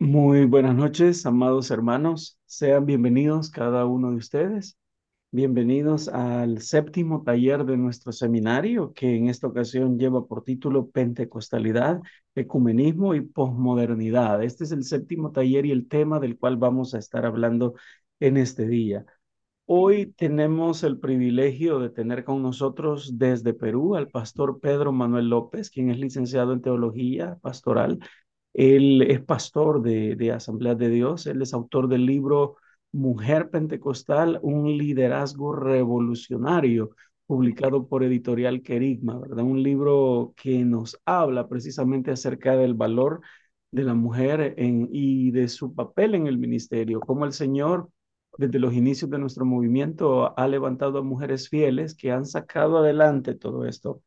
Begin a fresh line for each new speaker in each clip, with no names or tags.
Muy buenas noches, amados hermanos. Sean bienvenidos cada uno de ustedes. Bienvenidos al séptimo taller de nuestro seminario, que en esta ocasión lleva por título Pentecostalidad, Ecumenismo y Posmodernidad. Este es el séptimo taller y el tema del cual vamos a estar hablando en este día. Hoy tenemos el privilegio de tener con nosotros desde Perú al pastor Pedro Manuel López, quien es licenciado en teología pastoral él es pastor de, de Asamblea de Dios, él es autor del libro Mujer Pentecostal, un liderazgo revolucionario, publicado por Editorial Querigma, ¿verdad? Un libro que nos habla precisamente acerca del valor de la mujer y de su papel en el ministerio, cómo el Señor desde los inicios de nuestro movimiento ha levantado a mujeres fieles que han sacado adelante todo esto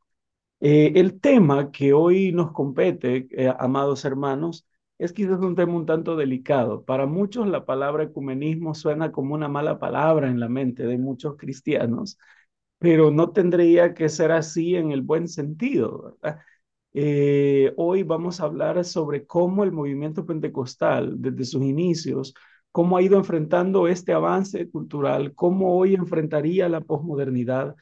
eh, el tema que hoy nos compete, eh, amados hermanos, es quizás un tema un tanto delicado. Para muchos la palabra ecumenismo suena como una mala palabra en la mente de muchos cristianos, pero no tendría que ser así en el buen sentido. Eh, hoy vamos a hablar sobre cómo el movimiento pentecostal, desde sus inicios, cómo ha ido enfrentando este avance cultural, cómo hoy enfrentaría la posmodernidad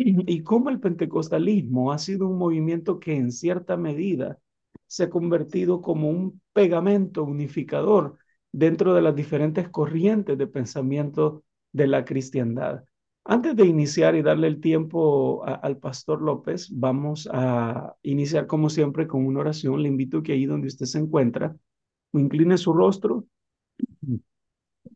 y cómo el pentecostalismo ha sido un movimiento que en cierta medida se ha convertido como un pegamento unificador dentro de las diferentes corrientes de pensamiento de la cristiandad. Antes de iniciar y darle el tiempo al pastor López, vamos a iniciar como siempre con una oración. Le invito que ahí donde usted se encuentra, incline su rostro,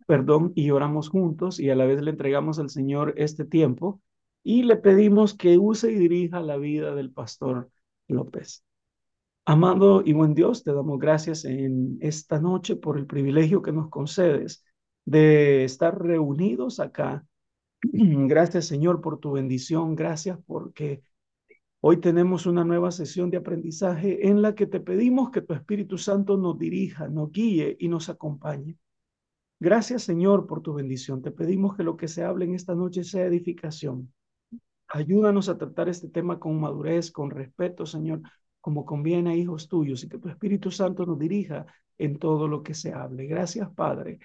perdón, y oramos juntos y a la vez le entregamos al Señor este tiempo y le pedimos que use y dirija la vida del pastor López. Amado y buen Dios, te damos gracias en esta noche por el privilegio que nos concedes de estar reunidos acá. Gracias, Señor, por tu bendición. Gracias porque hoy tenemos una nueva sesión de aprendizaje en la que te pedimos que tu Espíritu Santo nos dirija, nos guíe y nos acompañe. Gracias, Señor, por tu bendición. Te pedimos que lo que se hable en esta noche sea edificación Ayúdanos a tratar este tema con madurez, con respeto, Señor, como conviene a hijos tuyos y que tu Espíritu Santo nos dirija en todo lo que se hable. Gracias, Padre,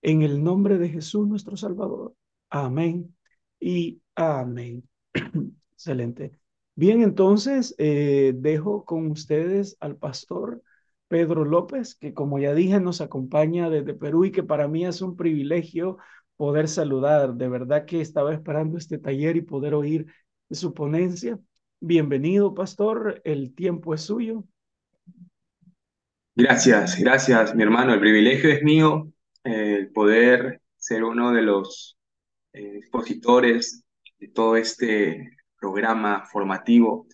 en el nombre de Jesús nuestro Salvador. Amén y amén. Excelente. Bien, entonces eh, dejo con ustedes al pastor Pedro López, que como ya dije nos acompaña desde Perú y que para mí es un privilegio poder saludar. De verdad que estaba esperando este taller y poder oír su ponencia. Bienvenido, pastor. El tiempo es suyo.
Gracias, gracias, mi hermano. El privilegio es mío, eh, el poder ser uno de los eh, expositores de todo este programa formativo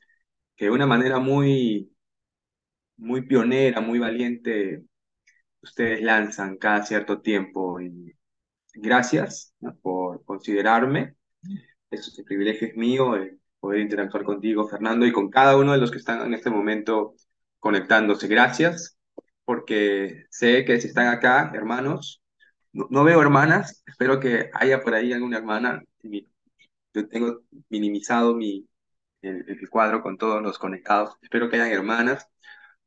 que de una manera muy, muy pionera, muy valiente, ustedes lanzan cada cierto tiempo. Gracias por considerarme. Es, el privilegio es mío poder interactuar contigo, Fernando, y con cada uno de los que están en este momento conectándose. Gracias, porque sé que si están acá, hermanos, no, veo hermanas, espero que haya por ahí alguna hermana. Yo tengo minimizado mi, el, el cuadro con todos los conectados. Espero que hayan hermanas,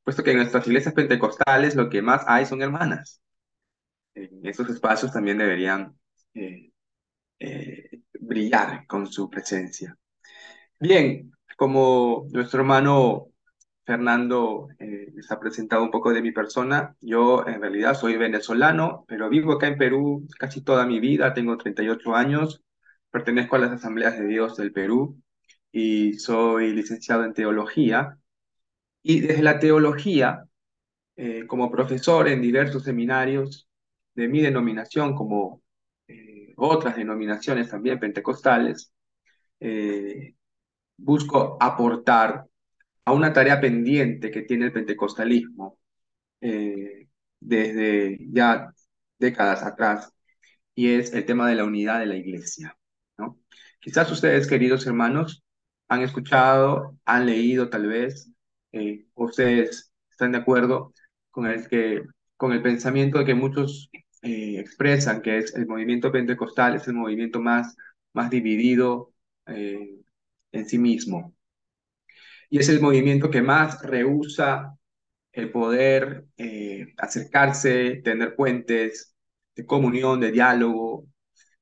puesto que en nuestras iglesias pentecostales lo que más hay son hermanas esos espacios también deberían eh, eh, brillar con su presencia. Bien, como nuestro hermano Fernando eh, les ha presentado un poco de mi persona, yo en realidad soy venezolano, pero vivo acá en Perú casi toda mi vida, tengo 38 años, pertenezco a las Asambleas de Dios del Perú y soy licenciado en teología. Y desde la teología, como profesor en diversos seminarios, de mi denominación, como eh, otras denominaciones también pentecostales, eh, busco aportar a una tarea pendiente que tiene el pentecostalismo eh, desde ya décadas atrás, y es el tema de la unidad de la iglesia. ¿no? Quizás ustedes, queridos hermanos, han escuchado, han leído tal vez, ustedes están de acuerdo con el que con el pensamiento de que muchos eh, expresan, que es el movimiento pentecostal, es el movimiento más, más dividido eh, en sí mismo. Y es el movimiento que más rehúsa el poder eh, acercarse, tener puentes de comunión, de diálogo,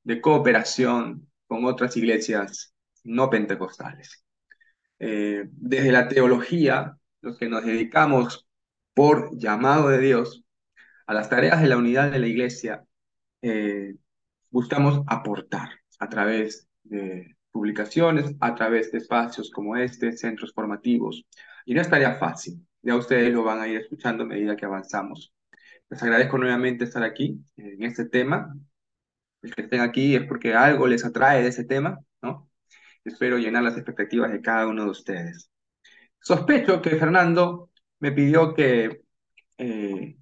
de cooperación con otras iglesias no pentecostales. Desde la teología, los que nos dedicamos por llamado de Dios a las tareas de la unidad de la iglesia, eh, buscamos aportar a través de publicaciones, a través de espacios como este, centros formativos. Y no es tarea fácil, ya ustedes lo van a ir escuchando a medida que avanzamos. Les agradezco nuevamente estar aquí en este tema. El que estén aquí es porque algo les atrae de ese tema, ¿no? Espero llenar las expectativas de cada uno de ustedes. Sospecho que Fernando me pidió que eh,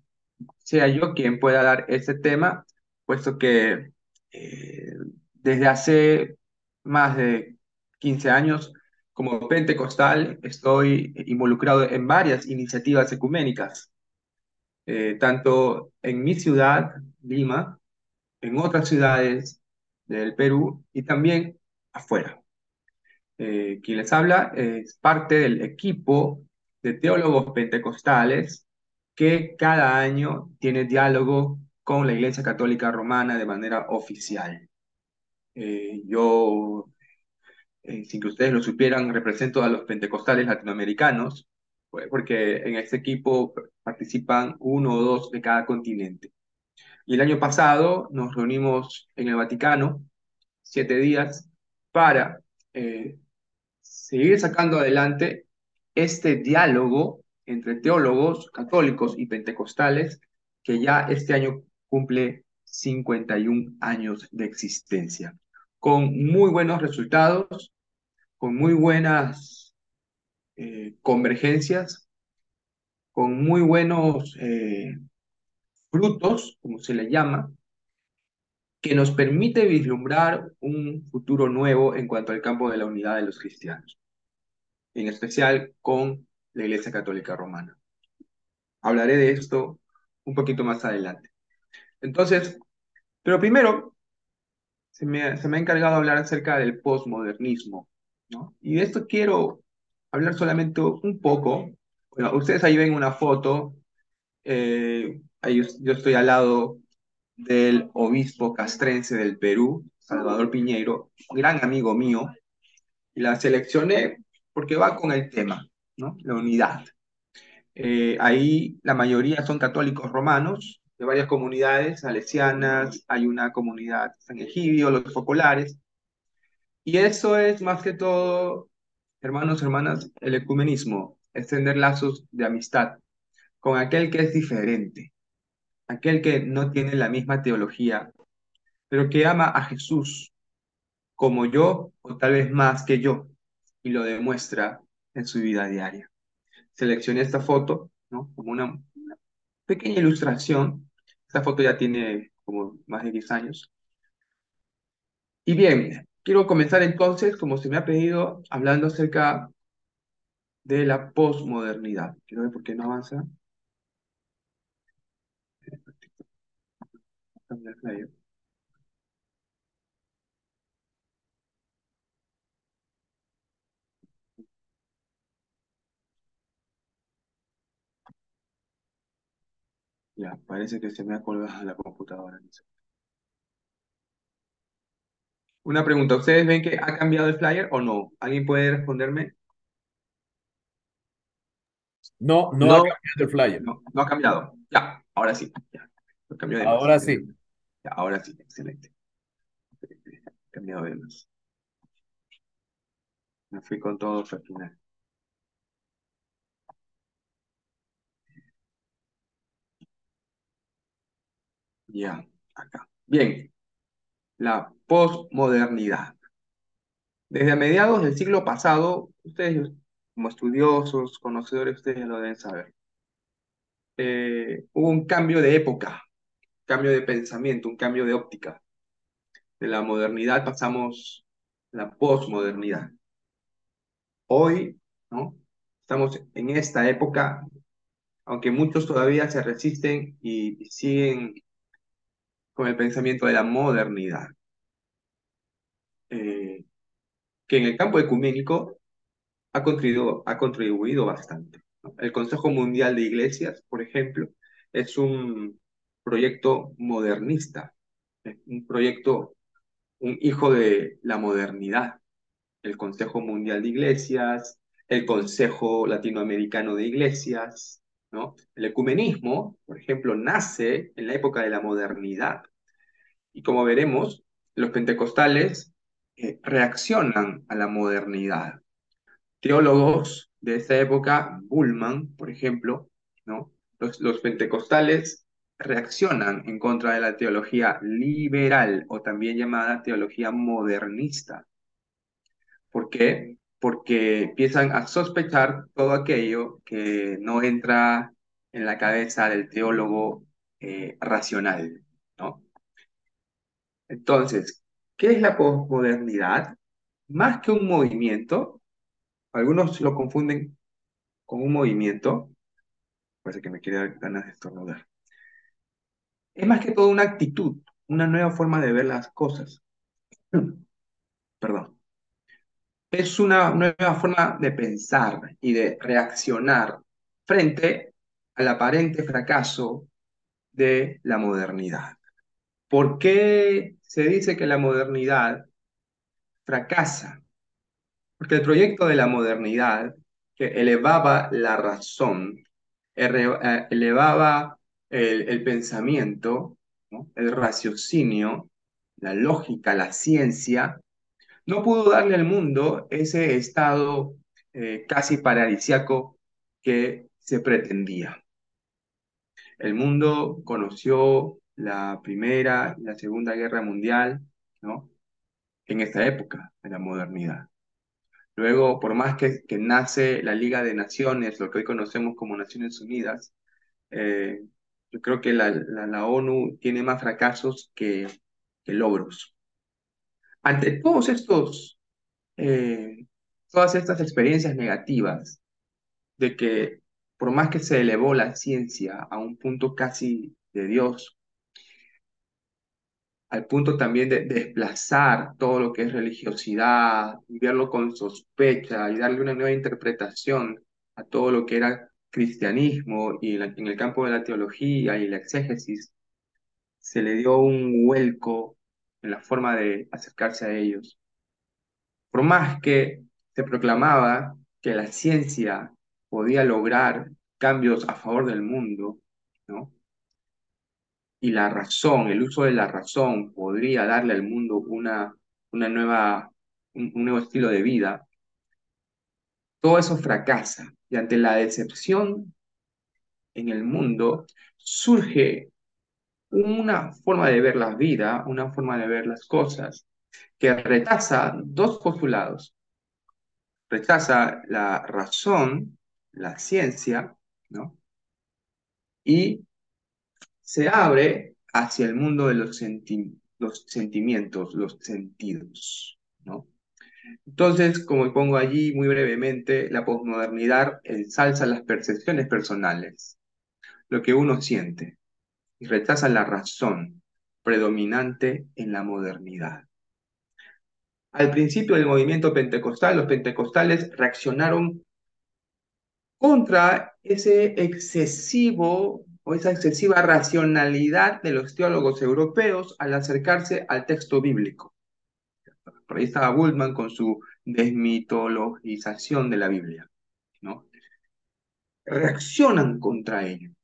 sea yo quien pueda dar ese tema, puesto que eh, desde hace más de 15 años, como pentecostal, estoy involucrado en varias iniciativas ecuménicas, eh, tanto en mi ciudad, Lima, en otras ciudades del Perú y también afuera. Eh, quien les habla es parte del equipo de teólogos pentecostales que cada año tiene diálogo con la Iglesia Católica Romana de manera oficial. Eh, yo, eh, sin que ustedes lo supieran, represento a los pentecostales latinoamericanos, pues, porque en este equipo participan uno o dos de cada continente. Y el año pasado nos reunimos en el Vaticano, siete días, para eh, seguir sacando adelante este diálogo entre teólogos católicos y pentecostales que ya este año cumple 51 años de existencia. Con muy buenos resultados, con muy buenas eh, convergencias, con muy buenos eh, frutos, como se le llama, que nos permite vislumbrar un futuro nuevo en cuanto al campo de la unidad de los cristianos, en especial con la Iglesia Católica Romana. Hablaré de esto un poquito más adelante. Entonces, pero primero se me, ha encargado hablar acerca del postmodernismo, ¿no? Y de esto quiero hablar solamente un poco. Ustedes ahí ven una foto, eh, ahí yo estoy al lado del obispo castrense del Perú, Salvador Piñeiro, gran amigo mío, y la seleccioné porque va con el tema, La unidad. Eh, ahí la mayoría son católicos romanos, de varias comunidades salesianas, hay una comunidad San Egidio, los focolares, y eso es más que todo, hermanos, hermanas, el ecumenismo, extender lazos de amistad con aquel que es diferente, aquel que no tiene la misma teología, pero que ama a Jesús como yo o tal vez más que yo, y lo demuestra en su vida diaria. Seleccioné esta foto como una, una pequeña ilustración. Esta foto ya tiene como más de 10 años. Y bien, quiero comenzar entonces, como se me ha pedido, hablando acerca de la posmodernidad. Quiero ver por qué no avanza. Ya, parece que se me ha colgado la computadora. Una pregunta, ¿ustedes ven que ha cambiado el flyer o no? ¿Alguien puede responderme?
No, no, ha cambiado el flyer.
No, no ha cambiado. Ya, ahora sí. Ya.
de ahora sí.
Ya, ahora sí, excelente. cambiado de más. Me fui con todo hasta el final. Ya, acá. Bien, la posmodernidad. Desde mediados del siglo pasado, ustedes como estudiosos, conocedores, ustedes lo deben saber, eh, hubo un cambio de época, cambio de pensamiento, un cambio de óptica. De la modernidad pasamos a la posmodernidad. Hoy, ¿no? Estamos en esta época, aunque muchos todavía se resisten y siguen con el pensamiento de la modernidad, eh, que en el campo ecuménico ha contribuido, ha contribuido bastante. El Consejo Mundial de Iglesias, por ejemplo, es un proyecto modernista, un proyecto, un hijo de la modernidad. El Consejo Mundial de Iglesias, el Consejo Latinoamericano de Iglesias, El ecumenismo, por ejemplo, nace en la época de la modernidad. Y como veremos, los pentecostales eh, reaccionan a la modernidad. Teólogos de esa época, Bullman, por ejemplo, los, los pentecostales reaccionan en contra de la teología liberal o también llamada teología modernista. ¿Por qué? Porque empiezan a sospechar todo aquello que no entra en la cabeza del teólogo eh, racional, ¿no? Entonces, ¿qué es la posmodernidad? Más que un movimiento, algunos lo confunden con un movimiento, parece que me quiere dar ganas de estornudar. Es más que todo una actitud, una nueva forma de ver las cosas. Perdón. Es una nueva forma de pensar y de reaccionar frente al aparente fracaso de la modernidad. ¿Por qué se dice que la modernidad fracasa? Porque el proyecto de la modernidad, que elevaba la razón, eh, elevaba el, pensamiento, el raciocinio, la lógica, la ciencia, no pudo darle al mundo ese estado eh, casi paradisiaco que se pretendía. El mundo conoció la Primera y la Segunda Guerra Mundial, ¿no? En esta época de la modernidad. Luego, por más que, nace la Liga de Naciones, lo que hoy conocemos como Naciones Unidas, eh, yo creo que la, ONU tiene más fracasos que logros. Ante todos estos, eh, todas estas experiencias negativas de que por más que se elevó la ciencia a un punto casi de Dios, al punto también de desplazar todo lo que es religiosidad, y verlo con sospecha y darle una nueva interpretación a todo lo que era cristianismo y en el campo de la teología y la exégesis, se le dio un vuelco en la forma de acercarse a ellos. Por más que se proclamaba que la ciencia podía lograr cambios a favor del mundo, ¿no? Y la razón, el uso de la razón podría darle al mundo una, una nueva, un nuevo estilo de vida, todo eso fracasa. Y ante la decepción en el mundo, surge una forma de ver la vida, una forma de ver las cosas, que rechaza dos postulados. Rechaza la razón, la ciencia, ¿no? Y se abre hacia el mundo de los, sentimientos, los sentidos, ¿no? Entonces, como pongo allí muy brevemente, la posmodernidad ensalza las percepciones personales, lo que uno siente, y rechaza la razón predominante en la modernidad. Al principio del movimiento pentecostal, los pentecostales reaccionaron contra ese excesivo o esa excesiva racionalidad de los teólogos europeos al acercarse al texto bíblico. Por ahí estaba Bultmann con su desmitologización de la Biblia, ¿no? Reaccionan contra ello.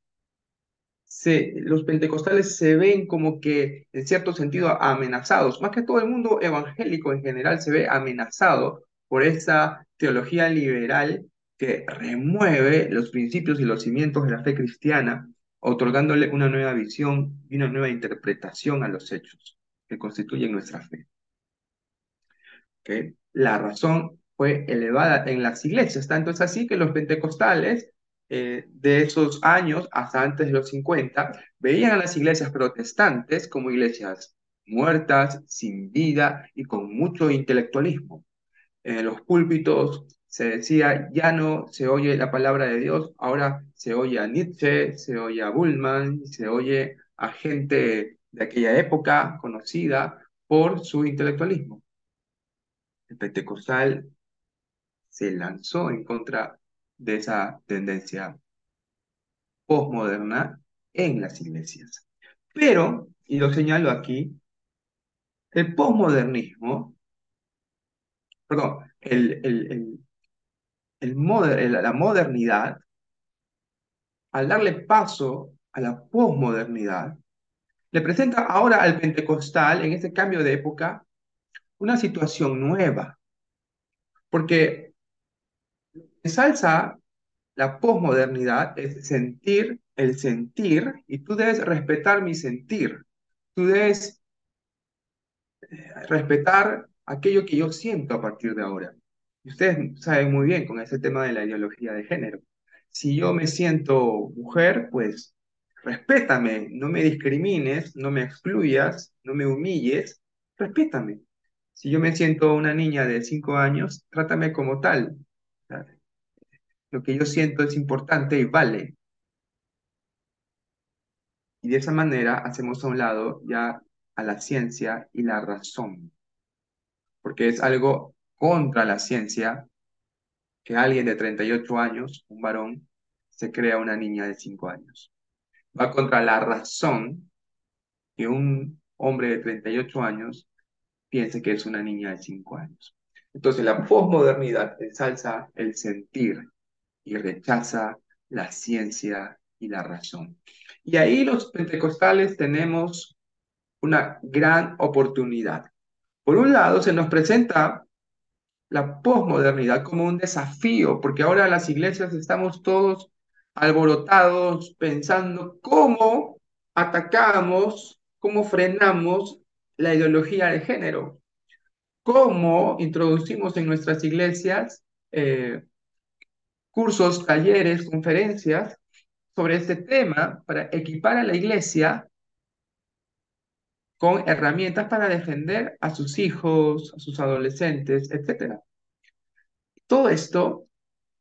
Los pentecostales se ven como que, en cierto sentido, amenazados. Más que todo el mundo evangélico en general se ve amenazado por esa teología liberal que remueve los principios y los cimientos de la fe cristiana, otorgándole una nueva visión y una nueva interpretación a los hechos que constituyen nuestra fe la razón fue elevada en las iglesias. Tanto es así que los pentecostales eh, de esos años, hasta antes de los 50, veían a las iglesias protestantes como iglesias muertas, sin vida y con mucho intelectualismo. En los púlpitos se decía, ya no se oye la palabra de Dios, ahora se oye a Nietzsche, se oye a Bullman, se oye a gente de aquella época conocida por su intelectualismo el pentecostal se lanzó en contra de esa tendencia postmoderna en las iglesias. Pero, y lo señalo aquí, el postmodernismo, perdón, el, el, el, la modernidad, al darle paso a la posmodernidad, le presenta ahora al pentecostal, en este cambio de época, una situación nueva. Porque ensalza la posmodernidad es sentir el sentir y tú debes respetar mi sentir. Tú debes eh, respetar aquello que yo siento a partir de ahora. Y ustedes saben muy bien con ese tema de la ideología de género. Si yo me siento mujer, pues respétame, no me discrimines, no me excluyas, no me humilles, respétame. Si yo me siento una niña de cinco años, trátame como tal. Lo que yo siento es importante y vale. Y de esa manera hacemos a un lado ya a la ciencia y la razón. Porque es algo contra la ciencia que alguien de 38 años, un varón, se crea una niña de 5 años. Va contra la razón que un hombre de 38 años piense que es una niña de 5 años. Entonces la posmodernidad ensalza el sentir y rechaza la ciencia y la razón. Y ahí los pentecostales tenemos una gran oportunidad. Por un lado, se nos presenta la posmodernidad como un desafío, porque ahora las iglesias estamos todos alborotados pensando cómo atacamos, cómo frenamos la ideología de género, cómo introducimos en nuestras iglesias eh, cursos, talleres, conferencias sobre este tema para equipar a la iglesia con herramientas para defender a sus hijos, a sus adolescentes, etc. Todo esto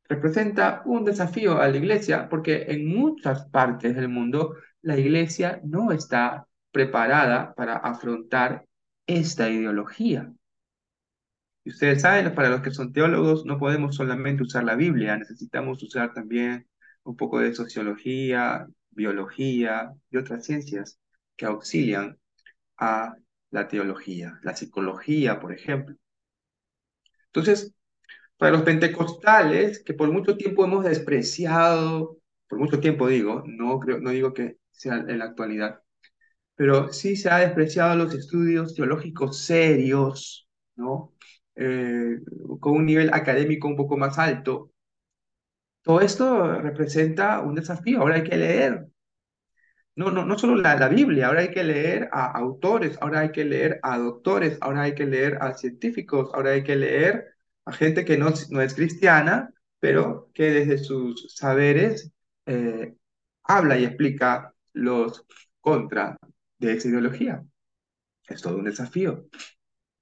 representa un desafío a la iglesia porque en muchas partes del mundo la iglesia no está preparada para afrontar esta ideología. Y ustedes saben, para los que son teólogos, no podemos solamente usar la Biblia, necesitamos usar también un poco de sociología, biología y otras ciencias que auxilian a la teología, la psicología, por ejemplo. Entonces, para los pentecostales, que por mucho tiempo hemos despreciado, por mucho tiempo digo, no, creo, no digo que sea en la actualidad, pero sí se ha despreciado los estudios teológicos serios, ¿no? Eh, con un nivel académico un poco más alto. Todo esto representa un desafío. Ahora hay que leer. No, no, no solo la, la Biblia, ahora hay que leer a autores, ahora hay que leer a doctores, ahora hay que leer a científicos, ahora hay que leer a gente que no, no es cristiana, pero que desde sus saberes eh, habla y explica los contra de esa ideología. Es todo un desafío.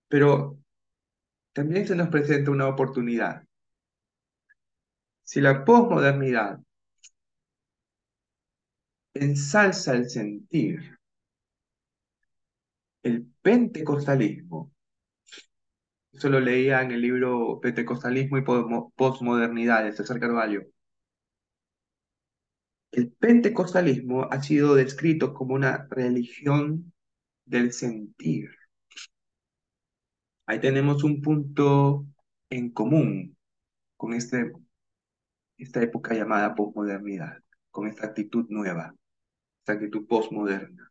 Pero también se nos presenta una oportunidad. Si la posmodernidad ensalza el sentir, el pentecostalismo, eso lo leía en el libro Pentecostalismo y Postmodernidad de César Carvalho. El pentecostalismo ha sido descrito como una religión del sentir. Ahí tenemos un punto en común con este, esta época llamada posmodernidad, con esta actitud nueva, esta actitud postmoderna.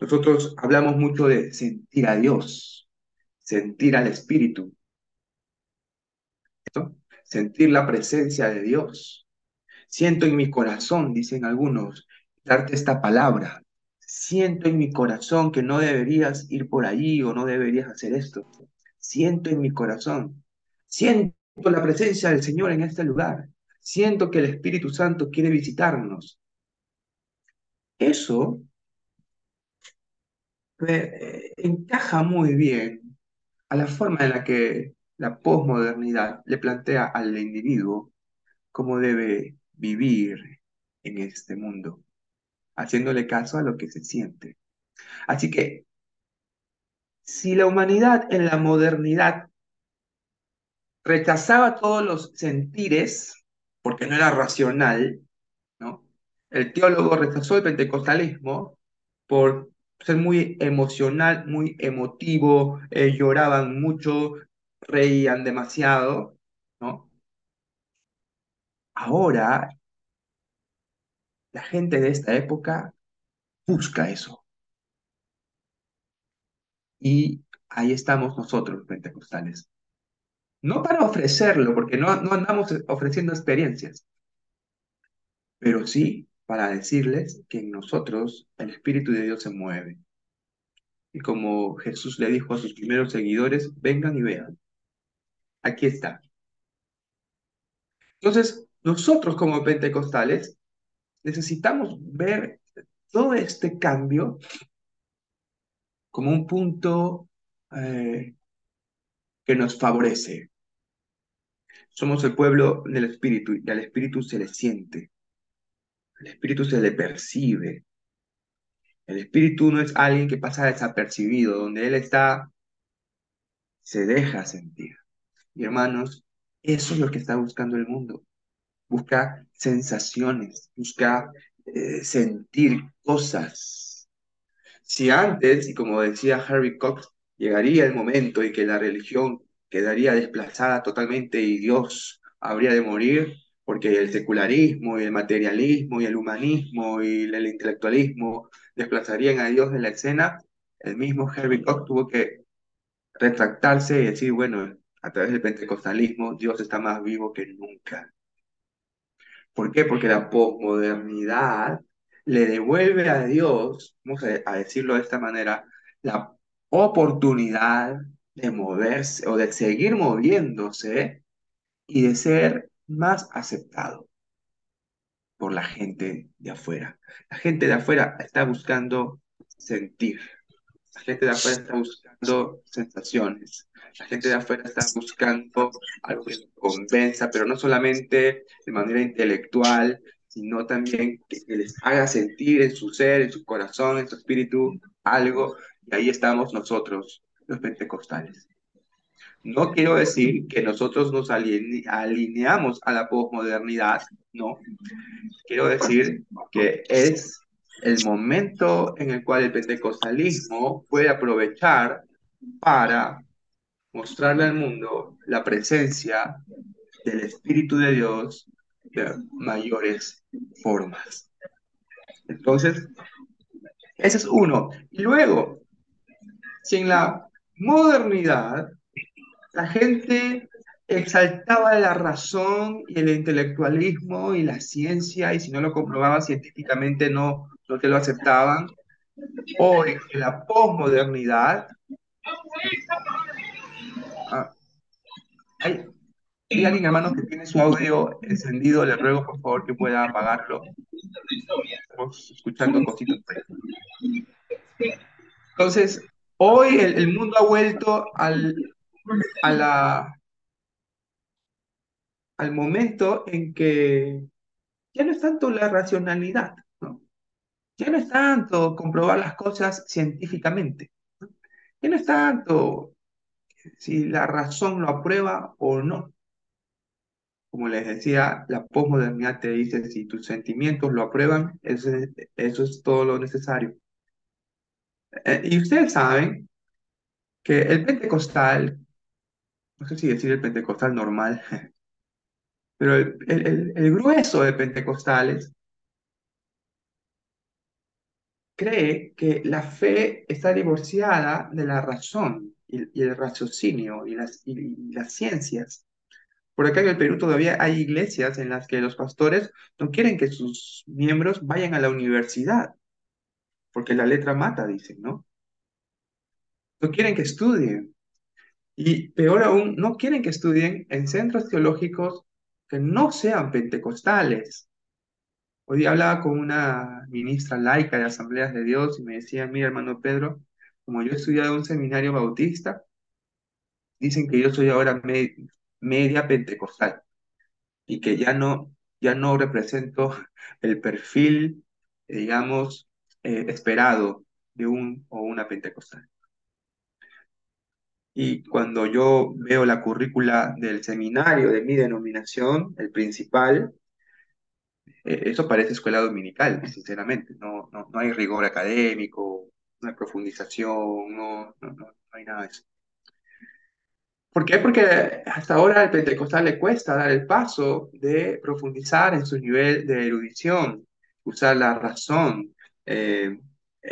Nosotros hablamos mucho de sentir a Dios, sentir al Espíritu, sentir la presencia de Dios. Siento en mi corazón, dicen algunos, darte esta palabra, siento en mi corazón que no deberías ir por ahí o no deberías hacer esto. Siento en mi corazón. Siento la presencia del Señor en este lugar. Siento que el Espíritu Santo quiere visitarnos. Eso eh, encaja muy bien a la forma en la que la posmodernidad le plantea al individuo cómo debe vivir en este mundo haciéndole caso a lo que se siente. Así que, si la humanidad en la modernidad rechazaba todos los sentires porque no era racional, ¿no? El teólogo rechazó el pentecostalismo por ser muy emocional, muy emotivo, eh, lloraban mucho, reían demasiado, ¿no? Ahora, la gente de esta época busca eso. Y ahí estamos nosotros, pentecostales. No para ofrecerlo, porque no, no andamos ofreciendo experiencias, pero sí para decirles que en nosotros el Espíritu de Dios se mueve. Y como Jesús le dijo a sus primeros seguidores, vengan y vean. Aquí está. Entonces, nosotros como pentecostales necesitamos ver todo este cambio como un punto eh, que nos favorece. Somos el pueblo del Espíritu y al Espíritu se le siente, al Espíritu se le percibe. El Espíritu no es alguien que pasa desapercibido, donde Él está, se deja sentir. Y hermanos, eso es lo que está buscando el mundo. Busca sensaciones, busca eh, sentir cosas. Si antes, y como decía Harry Cox, llegaría el momento en que la religión quedaría desplazada totalmente y Dios habría de morir, porque el secularismo y el materialismo y el humanismo y el intelectualismo desplazarían a Dios de la escena, el mismo Harry Cox tuvo que retractarse y decir, bueno, a través del pentecostalismo Dios está más vivo que nunca. ¿Por qué? Porque la posmodernidad le devuelve a Dios, vamos a decirlo de esta manera, la oportunidad de moverse o de seguir moviéndose y de ser más aceptado por la gente de afuera. La gente de afuera está buscando sentir. La gente de afuera está buscando sensaciones. La gente de afuera está buscando algo que convenza, pero no solamente de manera intelectual, sino también que, que les haga sentir en su ser, en su corazón, en su espíritu algo. Y ahí estamos nosotros, los pentecostales. No quiero decir que nosotros nos alineamos a la posmodernidad, no. Quiero decir que es el momento en el cual el pentecostalismo puede aprovechar para mostrarle al mundo la presencia del Espíritu de Dios de mayores formas. Entonces, ese es uno. Y luego, si en la modernidad la gente exaltaba la razón y el intelectualismo y la ciencia, y si no lo comprobaba científicamente no, no te lo aceptaban. Hoy, en la posmodernidad, ah, hay, hay, alguien, hermano, que tiene su audio encendido, le ruego por favor que pueda apagarlo. Estamos escuchando cositas. Entonces, hoy el, el mundo ha vuelto al, a la, al momento en que ya no es tanto la racionalidad, ¿no? Ya no es tanto comprobar las cosas científicamente. Ya no es tanto si la razón lo aprueba o no. Como les decía, la posmodernidad te dice si tus sentimientos lo aprueban, eso es, eso es todo lo necesario. Eh, y ustedes saben que el pentecostal no sé si decir el pentecostal normal, pero el, el, grueso de pentecostales cree que la fe está divorciada de la razón y, el raciocinio y las, y, las ciencias. Por acá en el Perú todavía hay iglesias en las que los pastores no quieren que sus miembros vayan a la universidad, porque la letra mata, dicen, ¿no? No quieren que estudien, y peor aún, no quieren que estudien en centros teológicos que no sean pentecostales. Hoy hablaba con una ministra laica de Asambleas de Dios y me decía, mira hermano Pedro, como yo he estudiado en un seminario bautista, dicen que yo soy ahora media pentecostal y que ya no, ya no represento el perfil, digamos, eh, esperado de un o una pentecostal. Y cuando yo veo la currícula del seminario de mi denominación, el principal, eh, eso parece escuela dominical, sinceramente. No, no, no hay rigor académico, no hay profundización, no, no, no, hay nada de eso. ¿Por qué? Porque hasta ahora al pentecostal le cuesta dar el paso de profundizar en su nivel de erudición, usar la razón. Eh,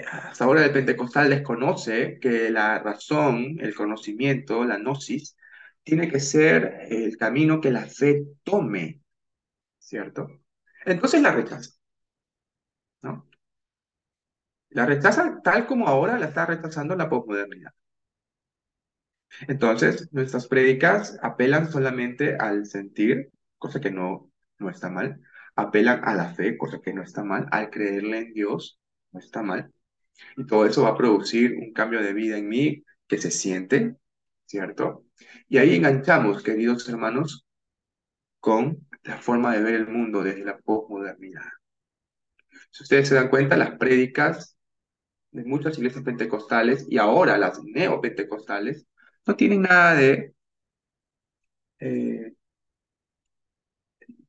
hasta ahora el pentecostal desconoce que la razón, el conocimiento, la gnosis, tiene que ser el camino que la fe tome, ¿cierto? Entonces la rechaza, ¿no? La rechaza tal como ahora la está rechazando la posmodernidad. Entonces, nuestras prédicas apelan solamente al sentir, cosa que no, no está mal, apelan a la fe, cosa que no está mal, al creerle en Dios, no está mal, y todo eso va a producir un cambio de vida en mí que se siente, ¿cierto? Y ahí enganchamos, queridos hermanos, con la forma de ver el mundo desde la posmodernidad. Si ustedes se dan cuenta, las prédicas de muchas iglesias pentecostales y ahora las neopentecostales no tienen nada de eh,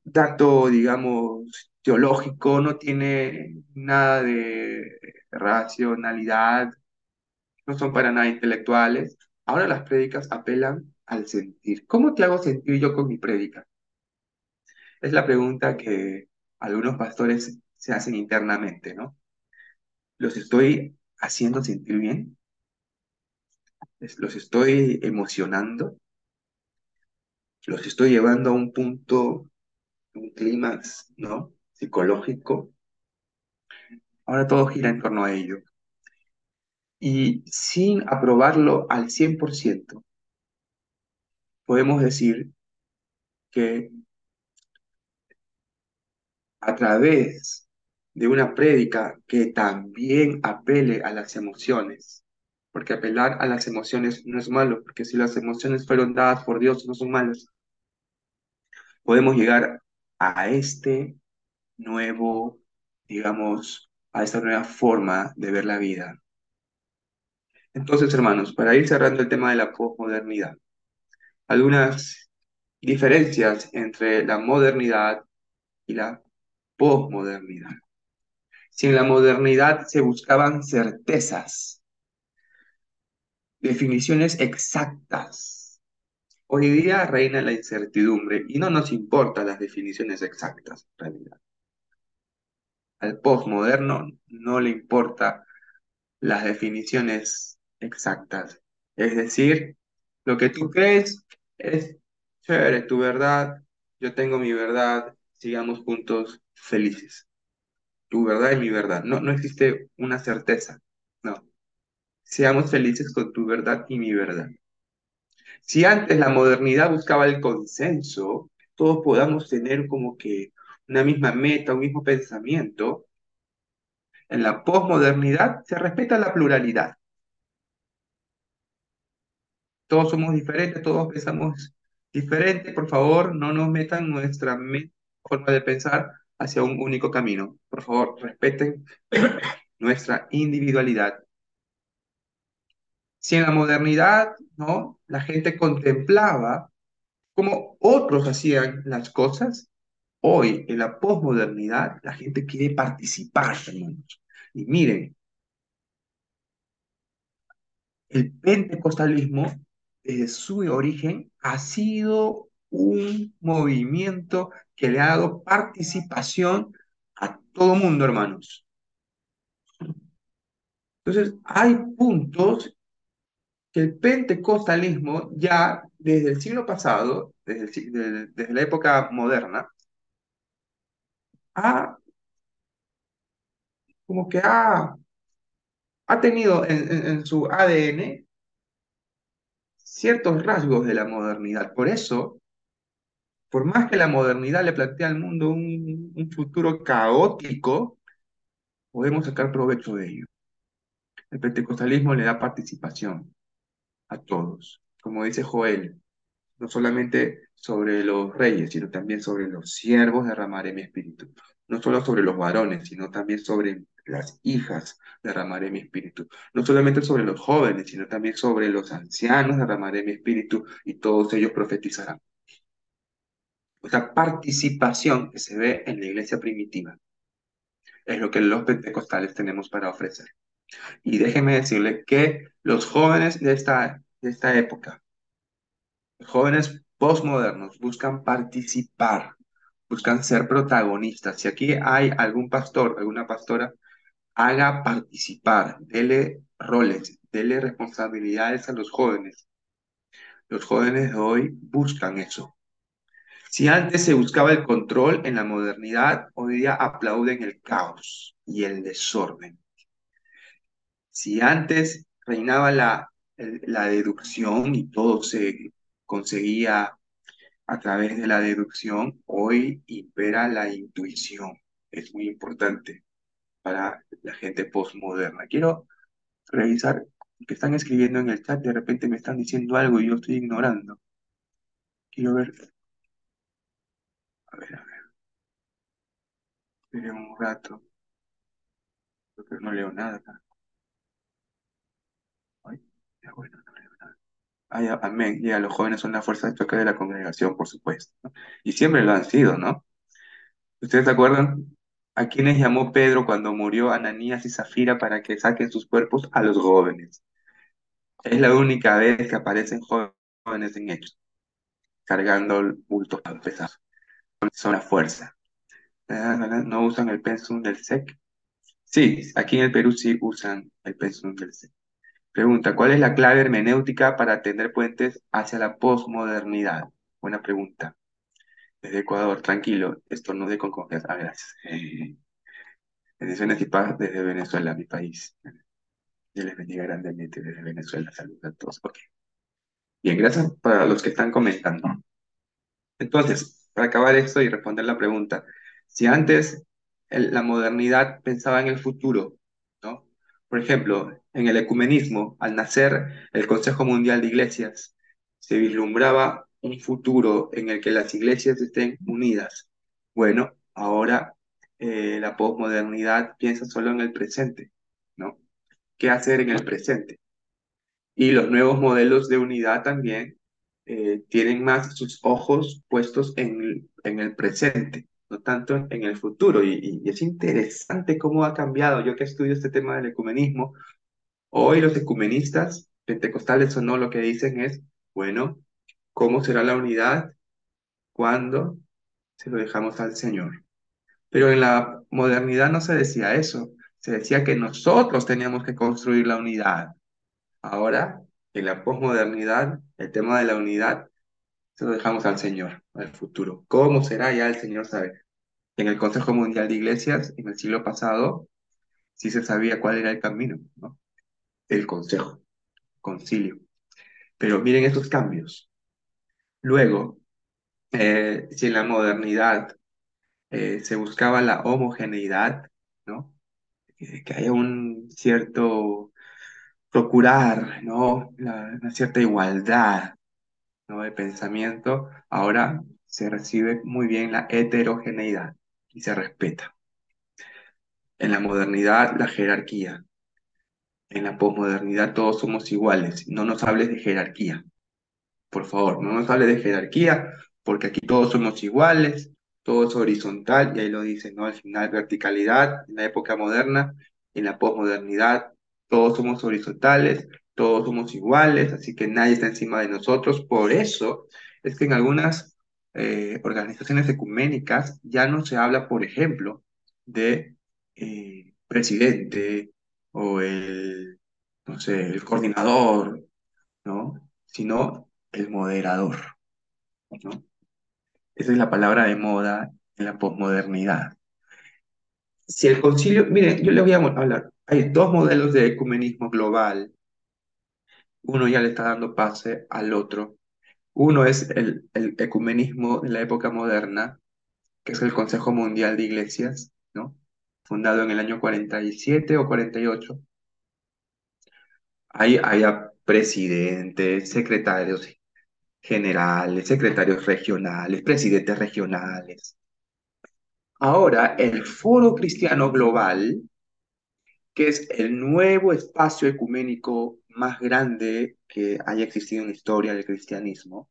dato, digamos, teológico, no tiene nada de racionalidad, no son para nada intelectuales. Ahora las prédicas apelan al sentir. ¿Cómo te hago sentir yo con mi prédica? Es la pregunta que algunos pastores se hacen internamente, ¿no? ¿Los estoy haciendo sentir bien? ¿Los estoy emocionando? ¿Los estoy llevando a un punto, un clímax, ¿no? Psicológico. Ahora todo gira en torno a ello. Y sin aprobarlo al 100%, podemos decir que a través de una prédica que también apele a las emociones, porque apelar a las emociones no es malo, porque si las emociones fueron dadas por Dios no son malas, podemos llegar a este nuevo, digamos, a esta nueva forma de ver la vida. Entonces, hermanos, para ir cerrando el tema de la posmodernidad, algunas diferencias entre la modernidad y la posmodernidad. Si en la modernidad se buscaban certezas, definiciones exactas, hoy día reina la incertidumbre y no nos importan las definiciones exactas, en realidad. Al postmoderno no le importa las definiciones exactas. Es decir, lo que tú crees es chévere, tu verdad, yo tengo mi verdad, sigamos juntos felices. Tu verdad y mi verdad. No, no existe una certeza. No. Seamos felices con tu verdad y mi verdad. Si antes la modernidad buscaba el consenso, todos podamos tener como que una misma meta, un mismo pensamiento, en la posmodernidad se respeta la pluralidad. Todos somos diferentes, todos pensamos diferente. Por favor, no nos metan nuestra forma de pensar hacia un único camino. Por favor, respeten nuestra individualidad. Si en la modernidad, ¿no? La gente contemplaba cómo otros hacían las cosas, hoy en la posmodernidad la gente quiere participar, hermanos. Y miren, el pentecostalismo desde su origen ha sido un movimiento que le ha dado participación a todo mundo, hermanos. Entonces, hay puntos que el pentecostalismo ya desde el siglo pasado, desde, la época moderna, ha como que ha, ha tenido en su ADN ciertos rasgos de la modernidad. Por eso, por más que la modernidad le plantea al mundo un, futuro caótico, podemos sacar provecho de ello. El pentecostalismo le da participación a todos. Como dice Joel, no solamente sobre los reyes, sino también sobre los siervos derramaré mi espíritu. no solo sobre los varones, sino también sobre las hijas derramaré mi espíritu. No solamente sobre los jóvenes, sino también sobre los ancianos derramaré mi espíritu y todos ellos profetizarán. Esa participación que se ve en la iglesia primitiva es lo que los pentecostales tenemos para ofrecer. Y déjenme decirle que los jóvenes de esta, de esta época, jóvenes postmodernos, buscan participar, buscan ser protagonistas. Si aquí hay algún pastor, alguna pastora, haga participar, dele roles, dele responsabilidades a los jóvenes. Los jóvenes de hoy buscan eso. Si antes se buscaba el control en la modernidad, hoy día aplauden el caos y el desorden. Si antes reinaba la, la deducción y todo se conseguía a través de la deducción, hoy impera la intuición. Es muy importante para la gente postmoderna. Quiero revisar que están escribiendo en el chat, de repente me están diciendo algo y yo estoy ignorando. Quiero ver. A ver, a ver. Esperen un rato. Porque no leo nada acá. Ay, ya bueno, no leo nada. Ay, amén. Ya, los jóvenes son la fuerza de choque de la congregación, por supuesto. Y siempre lo han sido, ¿no? ¿Ustedes se acuerdan a quienes llamó Pedro cuando murió Ananías y Zafira para que saquen sus cuerpos a los jóvenes? Es la única vez que aparecen jóvenes en hechos, cargando bultos pesados. Son la fuerza. ¿No usan el pensum del SEC? Sí, aquí en el Perú sí usan el pensum del SEC. Pregunta, ¿cuál es la clave hermenéutica para tender puentes hacia la posmodernidad? Buena pregunta. Desde Ecuador, tranquilo, esto no de con confianza. Ah, gracias. Eh, bendiciones y paz desde Venezuela, mi país. Dios les bendiga grandemente desde Venezuela. Saludos a todos. Bien, gracias para los que están comentando. Entonces, para acabar esto y responder la pregunta, si antes la modernidad pensaba en el futuro. Por ejemplo, en el ecumenismo, al nacer el Consejo Mundial de Iglesias, se vislumbraba un futuro en el que las iglesias estén unidas. Bueno, ahora eh, la posmodernidad piensa solo en el presente, ¿no? ¿Qué hacer en el presente? Y los nuevos modelos de unidad también eh, tienen más sus ojos puestos en, el presente, no tanto en el futuro. Y, y, es interesante cómo ha cambiado. Yo que estudio este tema del ecumenismo, hoy los ecumenistas, pentecostales o no, lo que dicen es, bueno, ¿Cómo será la unidad? cuando Se lo dejamos al Señor. Pero en la modernidad no se decía eso. Se decía que nosotros teníamos que construir la unidad. Ahora, en la posmodernidad, el tema de la unidad se lo dejamos al Señor, al futuro. ¿Cómo será? Ya el Señor sabe. En el Consejo Mundial de Iglesias, en el siglo pasado, sí se sabía cuál era el camino, ¿no? El consejo, concilio. Pero miren estos cambios. Luego, eh, si en la modernidad eh, se buscaba la homogeneidad, ¿no? que haya un cierto procurar, ¿no? una cierta igualdad ¿no? de pensamiento, ahora se recibe muy bien la heterogeneidad y se respeta. En la modernidad, la jerarquía. En la posmodernidad todos somos iguales. No nos hables de jerarquía por favor, no nos hable de jerarquía, porque aquí todos somos iguales, todo es horizontal, y ahí lo dicen, ¿no? Al final, verticalidad, en la época moderna, en la posmodernidad, todos somos horizontales, todos somos iguales, así que nadie está encima de nosotros. Por eso es que en algunas eh, organizaciones ecuménicas ya no se habla, por ejemplo, de eh, presidente o el, no sé, el coordinador, ¿no? Sino el moderador. Esa es la palabra de moda en la posmodernidad. Si el concilio, miren, yo les voy a hablar, hay dos modelos de ecumenismo global. Uno ya le está dando pase al otro. Uno es el, el ecumenismo de la época moderna, que es el Consejo Mundial de Iglesias, ¿no? fundado en el año 47 o 48. Ahí hay presidentes, secretarios generales, secretarios regionales, presidentes regionales. ahora el Foro Cristiano Global, que es el nuevo espacio ecuménico más grande que haya existido en la historia del cristianismo,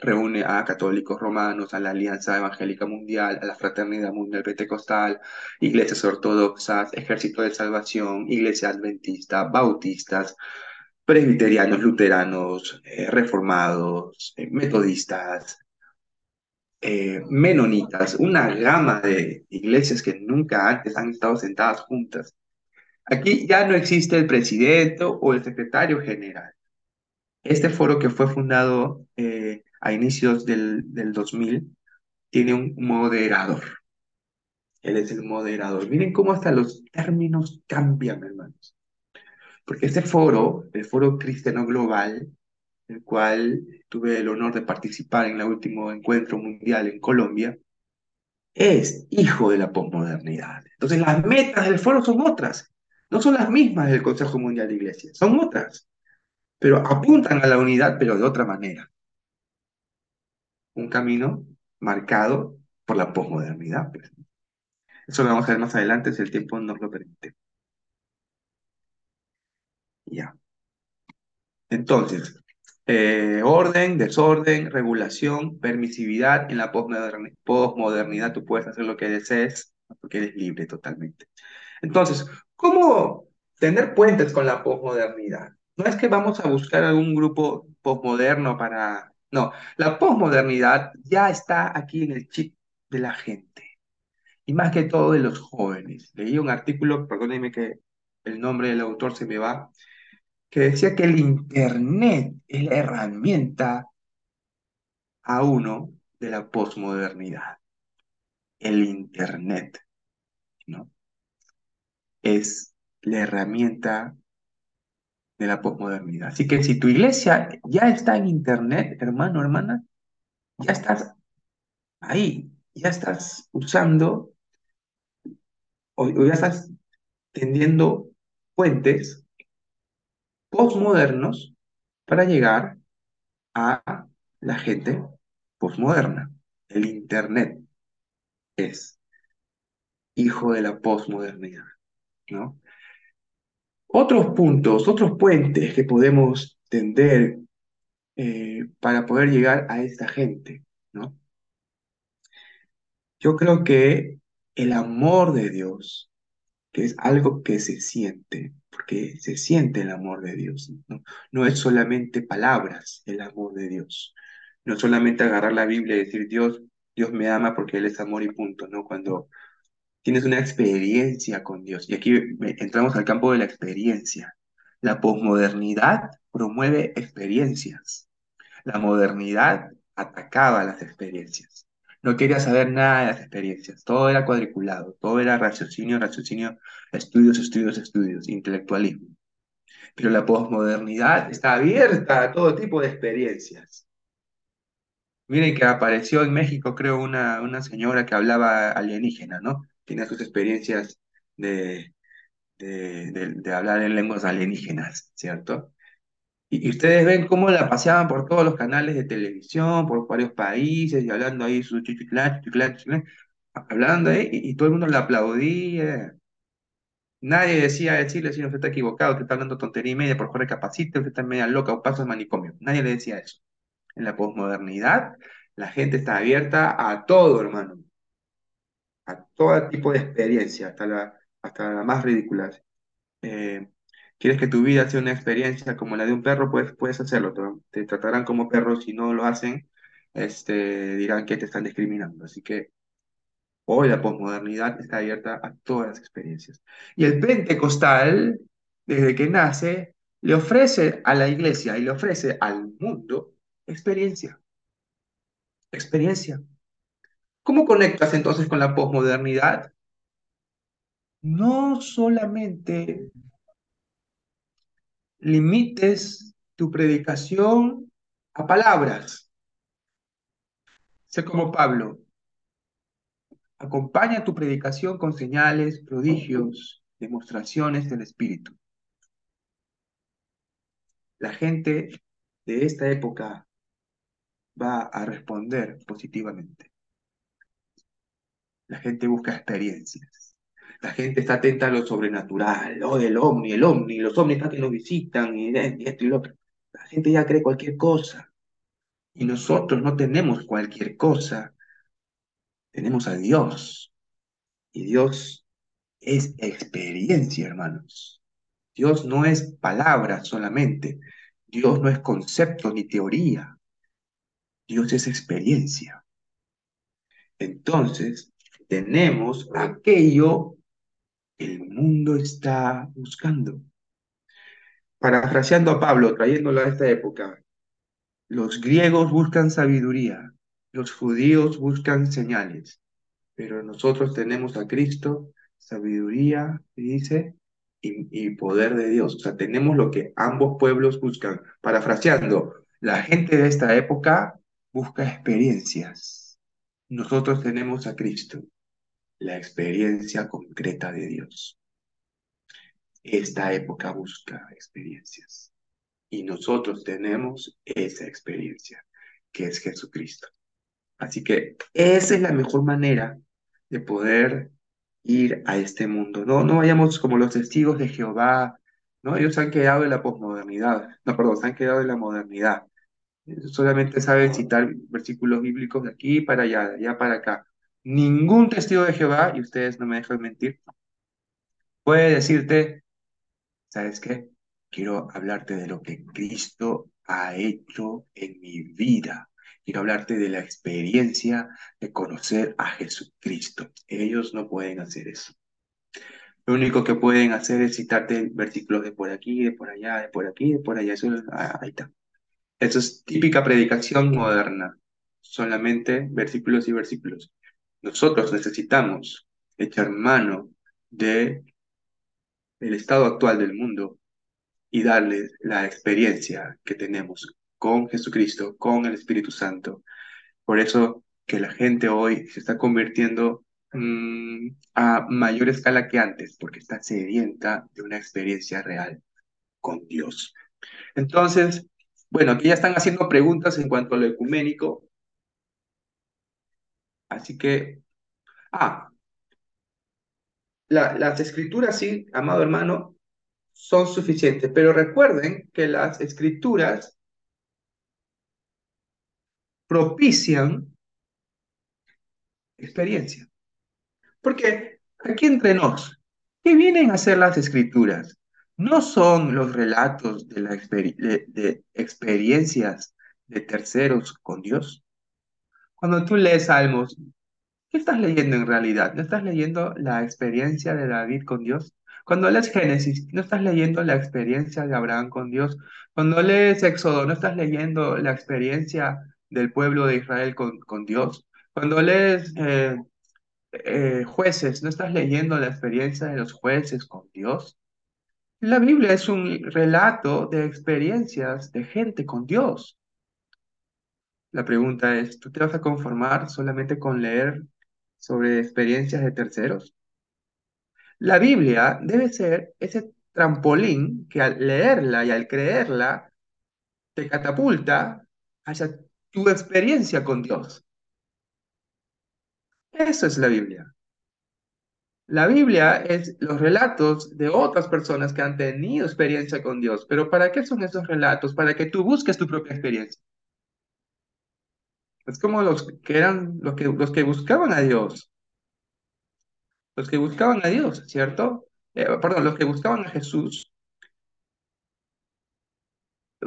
reúne a católicos romanos, a la Alianza Evangélica Mundial, a la Fraternidad Mundial Pentecostal, iglesias ortodoxas, Ejército de Salvación, Iglesia Adventista, Bautistas, presbiterianos, luteranos, eh, reformados, eh, metodistas, eh, menonitas, una gama de iglesias que nunca antes han estado sentadas juntas. Aquí ya no existe el presidente o el secretario general. Este foro que fue fundado a inicios del, del 2000 tiene un moderador. Él es el moderador. Miren cómo hasta los términos cambian, hermanos. Porque este foro, el Foro Cristiano Global, el cual tuve el honor de participar en el último encuentro mundial en Colombia, es hijo de la posmodernidad. Entonces las metas del foro son otras, no son las mismas del Consejo Mundial de Iglesias, son otras, pero apuntan a la unidad, pero de otra manera. Un camino marcado por la posmodernidad. Pues. Eso lo vamos a ver más adelante si el tiempo nos lo permite. Ya. Entonces, eh, orden, desorden, regulación, permisividad. En la posmodernidad tú puedes hacer lo que desees porque eres libre totalmente. Entonces, ¿cómo tener puentes con la posmodernidad? No es que vamos a buscar algún grupo posmoderno para... No, la posmodernidad ya está aquí en el chip de la gente. Y más que todo de los jóvenes. Leí un artículo, perdónenme que el nombre del autor se me va, que decía que el Internet es la herramienta a uno de la posmodernidad. El Internet, ¿no? Es la herramienta de la posmodernidad. Así que si tu iglesia ya está en Internet, hermano, hermana, ya estás ahí, ya estás usando o, ya estás tendiendo puentes postmodernos para llegar a la gente postmoderna. El Internet es hijo de la postmodernidad, Otros puntos, otros puentes que podemos tender eh, para poder llegar a esta gente, ¿no? Yo creo que el amor de Dios, que es algo que se siente, porque se siente el amor de Dios. ¿no? no es solamente palabras el amor de Dios. No es solamente agarrar la Biblia y decir, Dios, Dios me ama porque Él es amor y punto, ¿no? Cuando tienes una experiencia con Dios. Y aquí entramos al campo de la experiencia. La posmodernidad promueve experiencias. La modernidad atacaba las experiencias. No quería saber nada de las experiencias. Todo era cuadriculado, todo era raciocinio, raciocinio, estudios, estudios, estudios, intelectualismo. Pero la posmodernidad está abierta a todo tipo de experiencias. Miren que apareció en México, creo, una, una señora que hablaba alienígena, ¿no? Tiene sus experiencias de, de, de hablar en lenguas alienígenas, ¿cierto? Y, ustedes ven cómo la paseaban por todos los canales de televisión, por varios países, y hablando ahí su chichiclán, hablando ahí, y, todo el mundo le aplaudía. Nadie decía decirle, si usted está equivocado, usted está hablando tontería y media, por favor recapacite, usted está media loca o paso de manicomio. Nadie le decía eso. En la posmodernidad, la gente está abierta a todo, hermano. A todo tipo de experiencia, hasta la, hasta la más ridícula. Eh, quieres que tu vida sea una experiencia como la de un perro, pues puedes hacerlo. Te, tratarán como perro si no lo hacen, este, dirán que te están discriminando. Así que hoy la posmodernidad está abierta a todas las experiencias. Y el pentecostal, desde que nace, le ofrece a la iglesia y le ofrece al mundo experiencia. Experiencia. ¿Cómo conectas entonces con la posmodernidad? No solamente limites tu predicación a palabras. Sé como Pablo. Acompaña tu predicación con señales, prodigios, demostraciones del Espíritu. La gente de esta época va a responder positivamente. La gente busca experiencias. La gente está atenta a lo sobrenatural, o del ovni, el ovni, los ovnis están que nos visitan, y esto y lo otro. La gente ya cree cualquier cosa. Y nosotros no tenemos cualquier cosa. Tenemos a Dios. Y Dios es experiencia, hermanos. Dios no es palabra solamente. Dios no es concepto ni teoría. Dios es experiencia. Entonces, tenemos aquello que el mundo está buscando. Parafraseando a Pablo, trayéndolo a esta época, los griegos buscan sabiduría, los judíos buscan señales, pero nosotros tenemos a Cristo, sabiduría, dice, y, poder de Dios. O sea, tenemos lo que ambos pueblos buscan. Parafraseando, la gente de esta época busca experiencias. Nosotros tenemos a Cristo, la experiencia concreta de Dios. Esta época busca experiencias. Y nosotros tenemos esa experiencia, que es Jesucristo. Así que esa es la mejor manera de poder ir a este mundo. No, no vayamos como los testigos de Jehová, ¿no? Ellos han quedado en la posmodernidad, no, perdón, se han quedado en la modernidad. Solamente saben citar versículos bíblicos de aquí para allá, de allá para acá. Ningún testigo de Jehová, y ustedes no me dejan mentir, puede decirte, ¿sabes qué? Quiero hablarte de lo que Cristo ha hecho en mi vida. Quiero hablarte de la experiencia de conocer a Jesucristo. Ellos no pueden hacer eso. Lo único que pueden hacer es citarte versículos de por aquí, de por allá, de por aquí, de por allá. Eso, ah, ahí está. Eso es típica predicación moderna. Solamente versículos y versículos. Nosotros necesitamos echar mano de el estado actual del mundo y darle la experiencia que tenemos con Jesucristo, con el Espíritu Santo. Por eso que la gente hoy se está convirtiendo mm, a mayor escala que antes, porque está sedienta de una experiencia real con Dios. Entonces, bueno, aquí ya están haciendo preguntas en cuanto a lo ecuménico. Así que, ah, las escrituras, sí, amado hermano, son suficientes, pero recuerden que las escrituras propician experiencia. Porque aquí entre nos, ¿qué vienen a ser las escrituras? No son los relatos de, la de, experiencias de terceros con Dios. Cuando tú lees Salmos, ¿qué estás leyendo en realidad? ¿No estás leyendo la experiencia de David con Dios? Cuando lees Génesis, no estás leyendo la experiencia de Abraham con Dios. Cuando lees Éxodo, no estás leyendo la experiencia del pueblo de Israel con, con Dios. Cuando lees eh, eh, jueces, ¿no estás leyendo la experiencia de los jueces con Dios? La Biblia es un relato de experiencias de gente con Dios. La pregunta es, ¿tú te vas a conformar solamente con leer sobre experiencias de terceros? La Biblia debe ser ese trampolín que al leerla y al creerla te catapulta hacia tu experiencia con Dios. Eso es la Biblia. La Biblia es los relatos de otras personas que han tenido experiencia con Dios. Pero ¿para qué son esos relatos? Para que tú busques tu propia experiencia. Es como los que eran los que, los que buscaban a Dios. Los que buscaban a Dios, ¿cierto? Eh, perdón, los que buscaban a Jesús.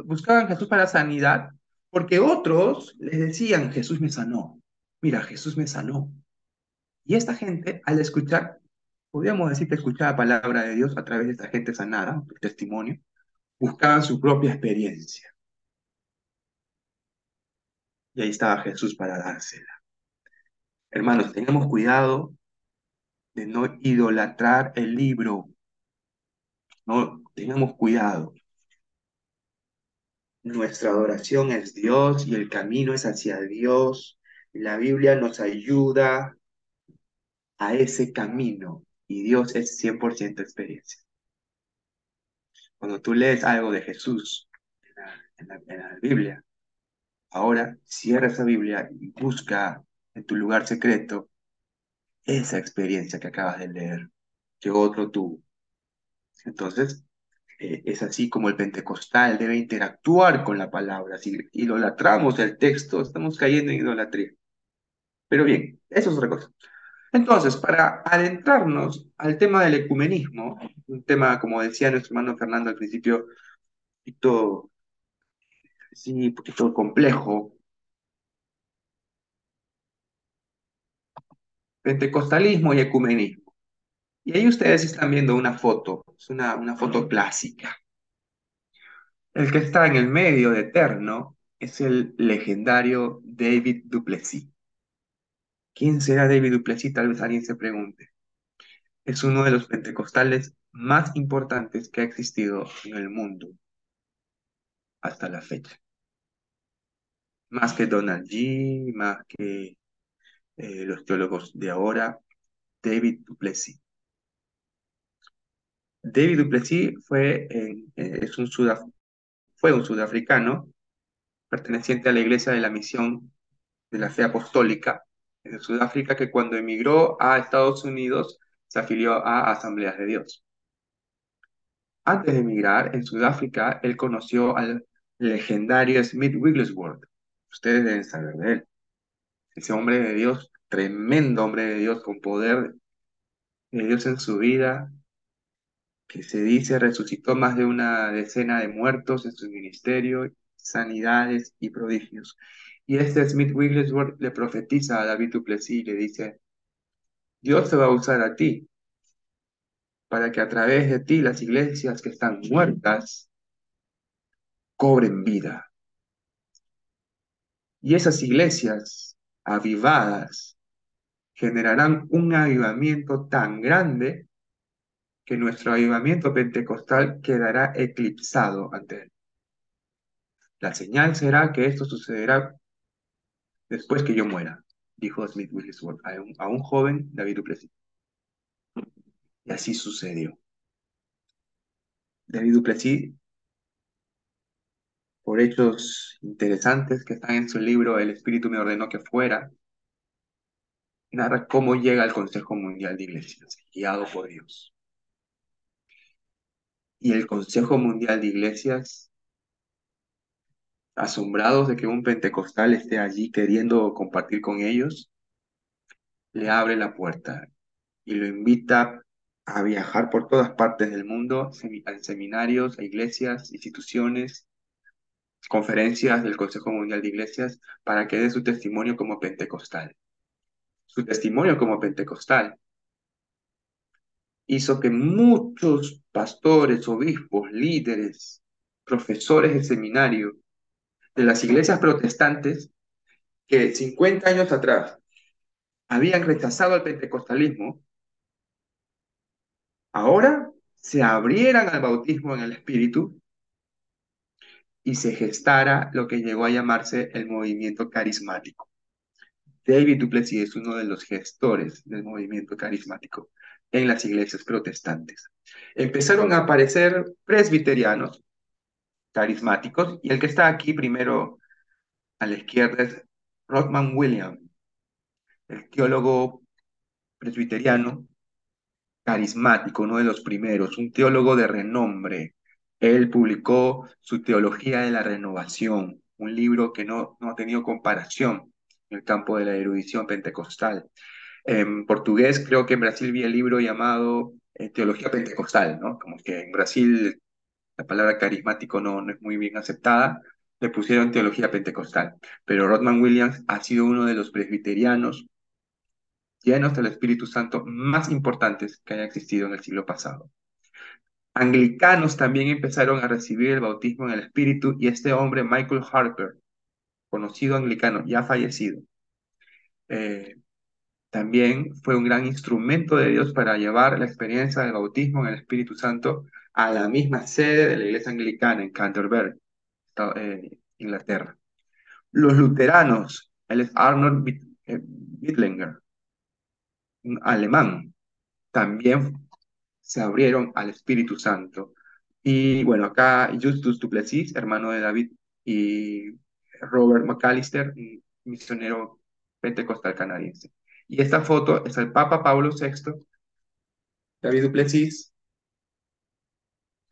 Buscaban a Jesús para sanidad, porque otros les decían, Jesús me sanó. Mira, Jesús me sanó. Y esta gente, al escuchar, podríamos decir que escuchaba la palabra de Dios a través de esta gente sanada, el testimonio, buscaban su propia experiencia. Y ahí estaba Jesús para dársela. Hermanos, tengamos cuidado de no idolatrar el libro. No, tengamos cuidado. Nuestra adoración es Dios y el camino es hacia Dios. La Biblia nos ayuda a ese camino y Dios es 100% experiencia. Cuando tú lees algo de Jesús en la, Biblia, ahora cierra esa Biblia y busca en tu lugar secreto esa experiencia que acabas de leer, que otro tuvo. Entonces, eh, es así como el pentecostal debe interactuar con la palabra. Si idolatramos el texto, estamos cayendo en idolatría. Pero bien, eso es otra cosa. Entonces, para adentrarnos al tema del ecumenismo, un tema, como decía nuestro hermano Fernando al principio, poquito, sí, un poquito complejo. Pentecostalismo y ecumenismo. Y ahí ustedes están viendo una foto, es una, una foto clásica. El que está en el medio de Eterno es el legendario David Duplessis. ¿Quién será David Duplessis? Tal vez alguien se pregunte. Es uno de los pentecostales más importantes que ha existido en el mundo hasta la fecha. Más que Donald G., más que eh, los teólogos de ahora, David Duplessis. David Duplessis fue, eh, es un fue un sudafricano perteneciente a la Iglesia de la Misión de la Fe Apostólica de Sudáfrica que cuando emigró a Estados Unidos se afilió a Asambleas de Dios. Antes de emigrar, en Sudáfrica, él conoció al legendario Smith Wigglesworth. Ustedes deben saber de él. Ese hombre de Dios, tremendo hombre de Dios, con poder de Dios en su vida, que se dice resucitó más de una decena de muertos en su ministerio, sanidades y prodigios. Y este Smith Wigglesworth le profetiza a David Duplessis y le dice, Dios te va a usar a ti para que a través de ti las iglesias que están muertas cobren vida. Y esas iglesias avivadas generarán un avivamiento tan grande que nuestro avivamiento pentecostal quedará eclipsado ante él. La señal será que esto sucederá después que yo muera, dijo Smith Wigglesworth a un, a un joven David Duplessis. Y así sucedió. David Duplessis, por hechos interesantes que están en su libro El Espíritu me ordenó que fuera, narra cómo llega al Consejo Mundial de Iglesias, guiado por Dios. Y el Consejo Mundial de Iglesias asombrados de que un pentecostal esté allí queriendo compartir con ellos, le abre la puerta y lo invita a viajar por todas partes del mundo, a seminarios, a iglesias, instituciones, conferencias del Consejo Mundial de Iglesias, para que dé su testimonio como pentecostal. Su testimonio como pentecostal hizo que muchos pastores, obispos, líderes, profesores de seminario de las iglesias protestantes que 50 años atrás habían rechazado el pentecostalismo, ahora se abrieran al bautismo en el Espíritu y se gestara lo que llegó a llamarse el movimiento carismático. David Duplessis es uno de los gestores del movimiento carismático en las iglesias protestantes. Empezaron a aparecer presbiterianos, carismáticos, y el que está aquí primero a la izquierda es Rodman William, el teólogo presbiteriano carismático, uno de los primeros, un teólogo de renombre. Él publicó su Teología de la Renovación, un libro que no, no ha tenido comparación en el campo de la erudición pentecostal. En portugués, creo que en Brasil vi el libro llamado eh, Teología Pentecostal, ¿no? Como que en Brasil la palabra carismático no, no es muy bien aceptada, le pusieron teología pentecostal. Pero Rodman Williams ha sido uno de los presbiterianos llenos del Espíritu Santo más importantes que haya existido en el siglo pasado. Anglicanos también empezaron a recibir el bautismo en el Espíritu y este hombre, Michael Harper, conocido anglicano, ya fallecido, eh, también fue un gran instrumento de Dios para llevar la experiencia del bautismo en el Espíritu Santo a la misma sede de la iglesia anglicana en Canterbury, eh, Inglaterra. Los luteranos, él es Arnold Wittlinger, eh, un alemán, también se abrieron al Espíritu Santo. Y bueno, acá Justus Duplessis, hermano de David, y Robert McAllister, misionero pentecostal canadiense. Y esta foto es el Papa Pablo VI, David Duplessis,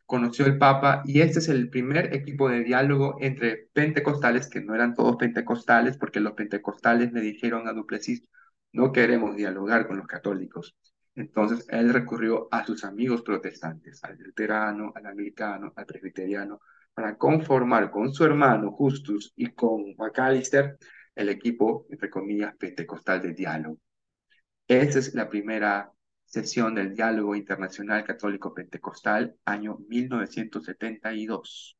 conoció el Papa y este es el primer equipo de diálogo entre pentecostales, que no eran todos pentecostales, porque los pentecostales le dijeron a Duplessis, no queremos dialogar con los católicos. Entonces él recurrió a sus amigos protestantes, al luterano, al anglicano, al presbiteriano, para conformar con su hermano Justus y con Macalister el equipo, entre comillas, pentecostal de diálogo. Esa es la primera sesión del Diálogo Internacional Católico Pentecostal, año 1972.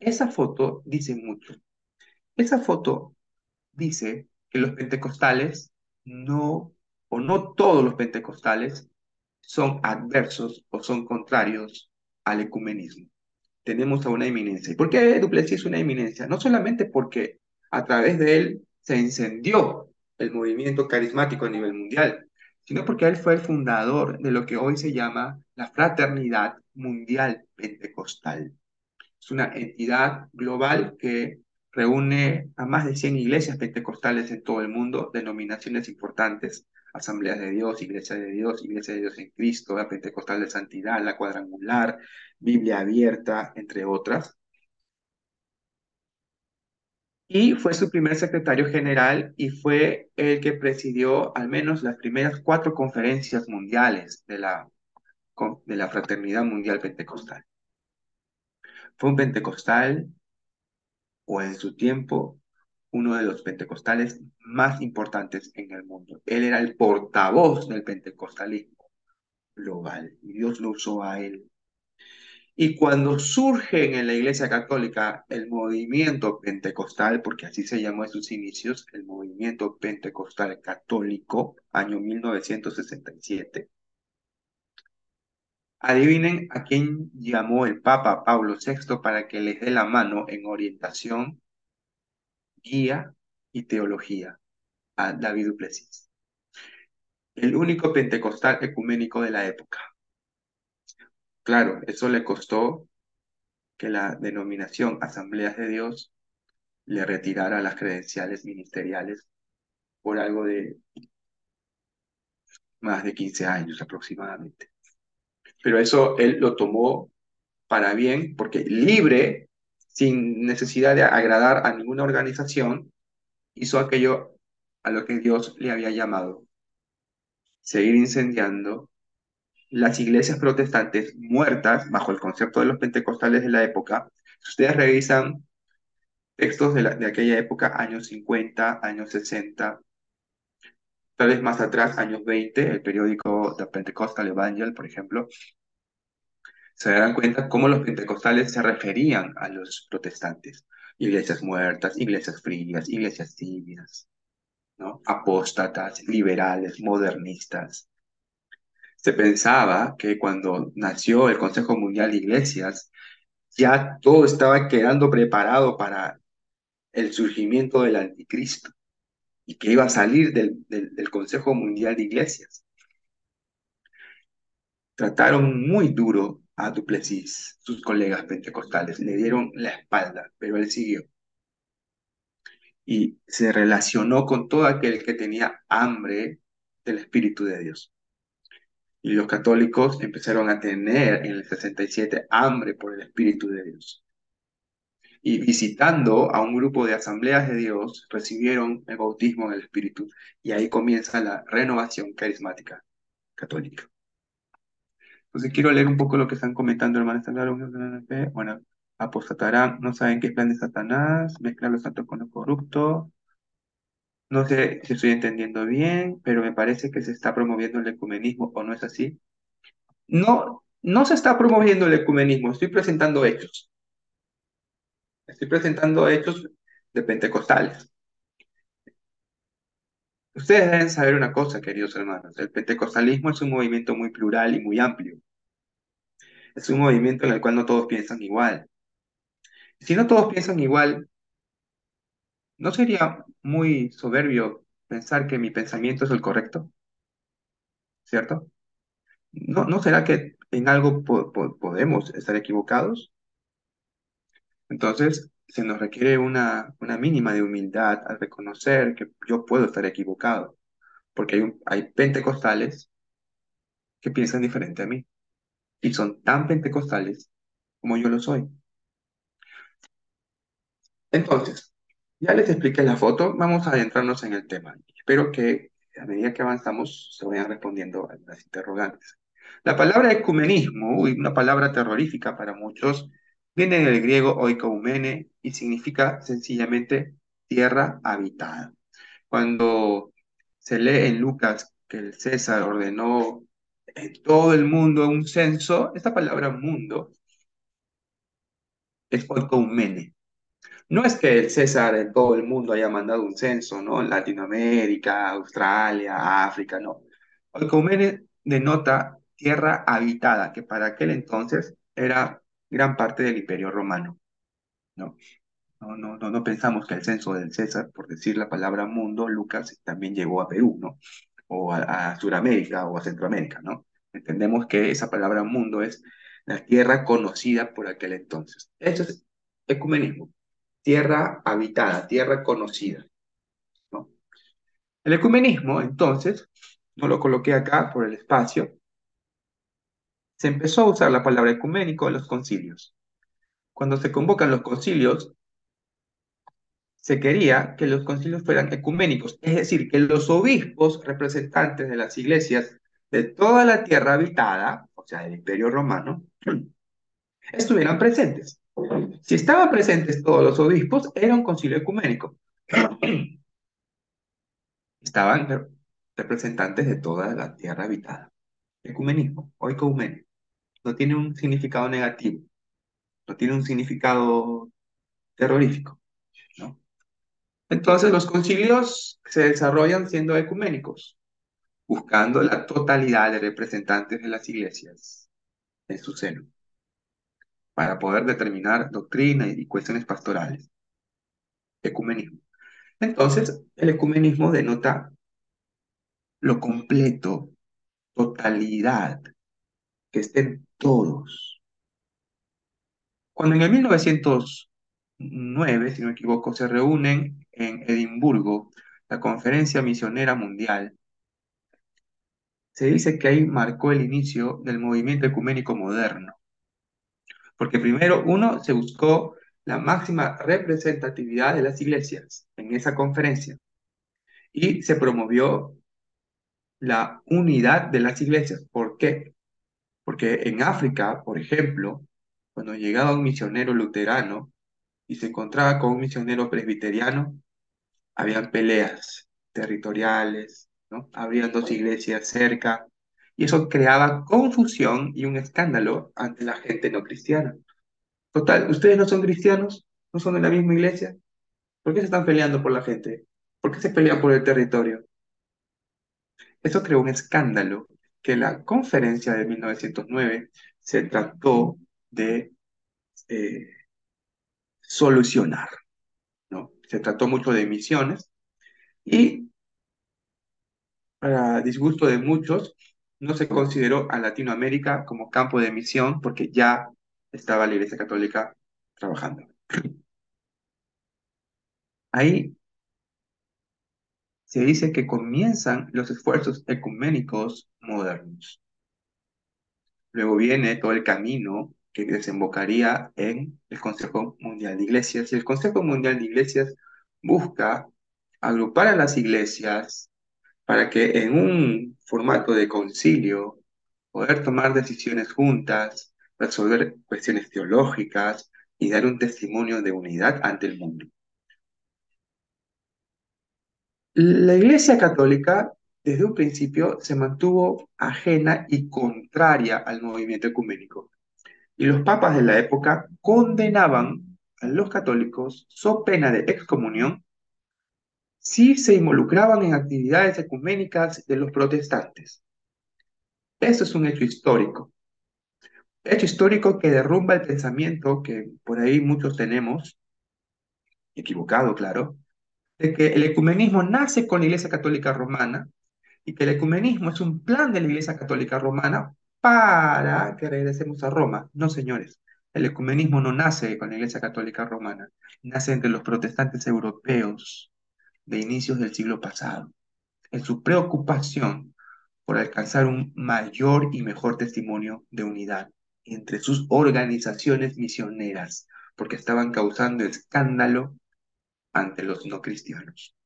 Esa foto dice mucho. Esa foto dice que los pentecostales no, o no todos los pentecostales, son adversos o son contrarios al ecumenismo. Tenemos a una eminencia. ¿Y por qué Duplessis es una eminencia? No solamente porque a través de él se encendió el movimiento carismático a nivel mundial, sino porque él fue el fundador de lo que hoy se llama la Fraternidad Mundial Pentecostal. Es una entidad global que reúne a más de 100 iglesias pentecostales en todo el mundo, denominaciones importantes, Asambleas de Dios, Iglesia de Dios, Iglesia de Dios en Cristo, la Pentecostal de Santidad, la Cuadrangular, Biblia Abierta, entre otras y fue su primer secretario general y fue el que presidió al menos las primeras cuatro conferencias mundiales de la, de la Fraternidad Mundial Pentecostal. Fue un pentecostal, o en su tiempo, uno de los pentecostales más importantes en el mundo. Él era el portavoz del pentecostalismo global y Dios lo usó a él y cuando surge en la Iglesia Católica el movimiento pentecostal, porque así se llamó en sus inicios, el movimiento pentecostal católico, año 1967, adivinen a quién llamó el Papa Pablo VI para que les dé la mano en orientación, guía y teología a David Duplessis. El único pentecostal ecuménico de la época. Claro, eso le costó que la denominación Asambleas de Dios le retirara las credenciales ministeriales por algo de más de 15 años aproximadamente. Pero eso él lo tomó para bien, porque libre, sin necesidad de agradar a ninguna organización, hizo aquello a lo que Dios le había llamado. Seguir incendiando las iglesias protestantes muertas bajo el concepto de los pentecostales de la época, si ustedes revisan textos de, aquella época, años 50, años 60, tal vez más atrás, años 20, el periódico The Pentecostal Evangel, por ejemplo, se darán cuenta cómo los pentecostales se referían a los protestantes. Iglesias muertas, iglesias frías, iglesias tibias, apóstatas, liberales, modernistas. Se pensaba que cuando nació el Consejo Mundial de Iglesias, ya todo estaba quedando preparado para el surgimiento del anticristo y que iba a salir del, Consejo Mundial de Iglesias. Trataron muy duro a Duplessis, sus colegas pentecostales, le dieron la espalda, pero él siguió. Y se relacionó con todo aquel que tenía hambre del Espíritu de Dios y los católicos empezaron a tener en el 67 hambre por el Espíritu de Dios. Y visitando a un grupo de asambleas de Dios, recibieron el bautismo del Espíritu y ahí comienza la renovación carismática católica. Entonces quiero leer un poco lo que están comentando, hermanos. Bueno, apostatarán, no saben qué es plan de Satanás, mezclar los santos con lo corrupto, no sé si estoy entendiendo bien, pero me parece que se está promoviendo el ecumenismo, ¿o no es así? No, no se está promoviendo el ecumenismo, estoy presentando hechos. Estoy presentando hechos de pentecostales. Ustedes deben saber una cosa, queridos hermanos. El pentecostalismo es un movimiento muy plural y muy amplio. Es un movimiento en el cual no todos piensan igual. Si no todos piensan igual, ¿No sería muy soberbio pensar que mi pensamiento es el correcto? ¿Cierto? ¿No, no será que en algo podemos estar equivocados? Entonces, se nos requiere una, una mínima de humildad al reconocer que yo puedo estar equivocado, porque hay, hay pentecostales que piensan diferente a mí y son tan pentecostales como yo lo soy. Entonces, ya les expliqué la foto, vamos a adentrarnos en el tema. Espero que a medida que avanzamos se vayan respondiendo a las interrogantes. La palabra ecumenismo, una palabra terrorífica para muchos, viene del griego oikoumene y significa sencillamente tierra habitada. Cuando se lee en Lucas que el César ordenó en todo el mundo un censo, esta palabra mundo es oikoumene. No es que el César en todo el mundo haya mandado un censo, ¿no? Latinoamérica, Australia, África, no. Oikoumene denota tierra habitada, que para aquel entonces era gran parte del Imperio Romano, ¿no? No, no, no, no pensamos que el censo del César, por decir la palabra mundo, Lucas también llegó a Perú, ¿no? O a, Sudamérica o a Centroamérica, ¿no? Entendemos que esa palabra mundo es la tierra conocida por aquel entonces. Eso es ecumenismo, tierra habitada, tierra conocida. ¿no? El ecumenismo, entonces, no lo coloqué acá por el espacio, se empezó a usar la palabra ecuménico en los concilios. Cuando se convocan los concilios, se quería que los concilios fueran ecuménicos, es decir, que los obispos representantes de las iglesias de toda la tierra habitada, o sea, del imperio romano, estuvieran presentes. Si estaban presentes todos los obispos, era un concilio ecuménico. Estaban representantes de toda la tierra habitada. Ecumenismo, o ecumenio no tiene un significado negativo, no tiene un significado terrorífico. ¿no? Entonces los concilios se desarrollan siendo ecuménicos, buscando la totalidad de representantes de las iglesias en su seno, para poder determinar doctrina y cuestiones pastorales. Ecumenismo. Entonces, el ecumenismo denota lo completo, totalidad, que estén todos. Cuando en el 1909, si no me equivoco, se reúnen en Edimburgo la Conferencia Misionera Mundial, se dice que ahí marcó el inicio del movimiento ecuménico moderno. Porque primero, uno, se buscó la máxima representatividad de las iglesias en esa conferencia y se promovió la unidad de las iglesias. ¿Por qué? Porque en África, por ejemplo, cuando llegaba un misionero luterano y se encontraba con un misionero presbiteriano, habían peleas territoriales, ¿no? Habrían dos iglesias cerca, y eso creaba confusión y un escándalo ante la gente no cristiana. Total, ¿ustedes no son cristianos? ¿No son de la misma iglesia? ¿Por qué se están peleando por la gente? ¿Por qué se pelean por el territorio? Eso creó un escándalo que la conferencia de 1909 se trató de eh, solucionar. ¿no? Se trató mucho de misiones y, para disgusto de muchos, no se consideró a Latinoamérica como campo de misión porque ya estaba la Iglesia Católica trabajando. Ahí se dice que comienzan los esfuerzos ecuménicos modernos. Luego viene todo el camino que desembocaría en el Consejo Mundial de Iglesias. Y el Consejo Mundial de Iglesias busca agrupar a las iglesias para que en un formato de concilio poder tomar decisiones juntas, resolver cuestiones teológicas y dar un testimonio de unidad ante el mundo. La Iglesia Católica desde un principio se mantuvo ajena y contraria al movimiento ecuménico. Y los papas de la época condenaban a los católicos, so pena de excomunión, si se involucraban en actividades ecuménicas de los protestantes. Eso es un hecho histórico. Hecho histórico que derrumba el pensamiento que por ahí muchos tenemos, equivocado, claro, de que el ecumenismo nace con la Iglesia Católica Romana y que el ecumenismo es un plan de la Iglesia Católica Romana para que regresemos a Roma. No, señores. El ecumenismo no nace con la Iglesia Católica Romana, nace entre los protestantes europeos de inicios del siglo pasado, en su preocupación por alcanzar un mayor y mejor testimonio de unidad entre sus organizaciones misioneras, porque estaban causando escándalo ante los no cristianos.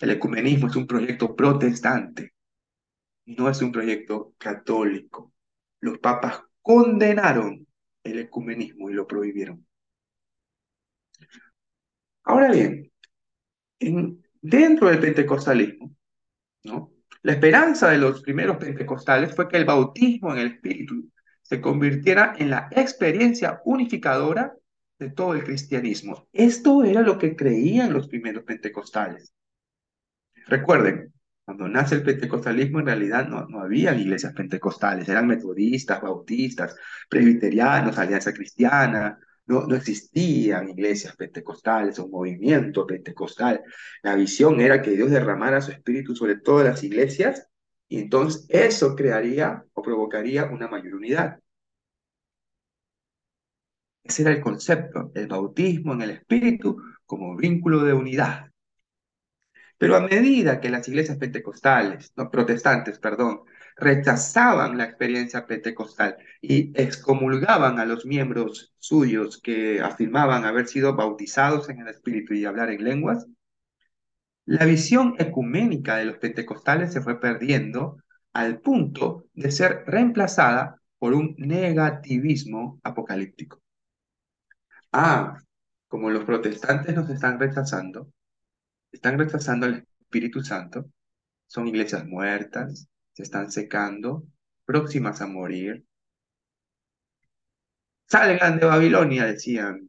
El ecumenismo es un proyecto protestante, no es un proyecto católico. Los papas condenaron el ecumenismo y lo prohibieron. Ahora bien, dentro del pentecostalismo, ¿no? la esperanza de los primeros pentecostales fue que el bautismo en el Espíritu se convirtiera en la experiencia unificadora de todo el cristianismo. Esto era lo que creían los primeros pentecostales. Recuerden, cuando nace el pentecostalismo, en realidad no, no había iglesias pentecostales, eran metodistas, bautistas, presbiterianos, alianza cristiana, no, no existían iglesias pentecostales o movimiento pentecostal. La visión era que Dios derramara su espíritu sobre todas las iglesias y entonces eso crearía o provocaría una mayor unidad. Ese era el concepto, el bautismo en el espíritu como vínculo de unidad. Pero a medida que las iglesias pentecostales, no protestantes, perdón, rechazaban la experiencia pentecostal y excomulgaban a los miembros suyos que afirmaban haber sido bautizados en el Espíritu y hablar en lenguas, la visión ecuménica de los pentecostales se fue perdiendo al punto de ser reemplazada por un negativismo apocalíptico. Ah, como los protestantes nos están rechazando, están rechazando el Espíritu Santo, son iglesias muertas, se están secando, próximas a morir. Salgan de Babilonia, decían.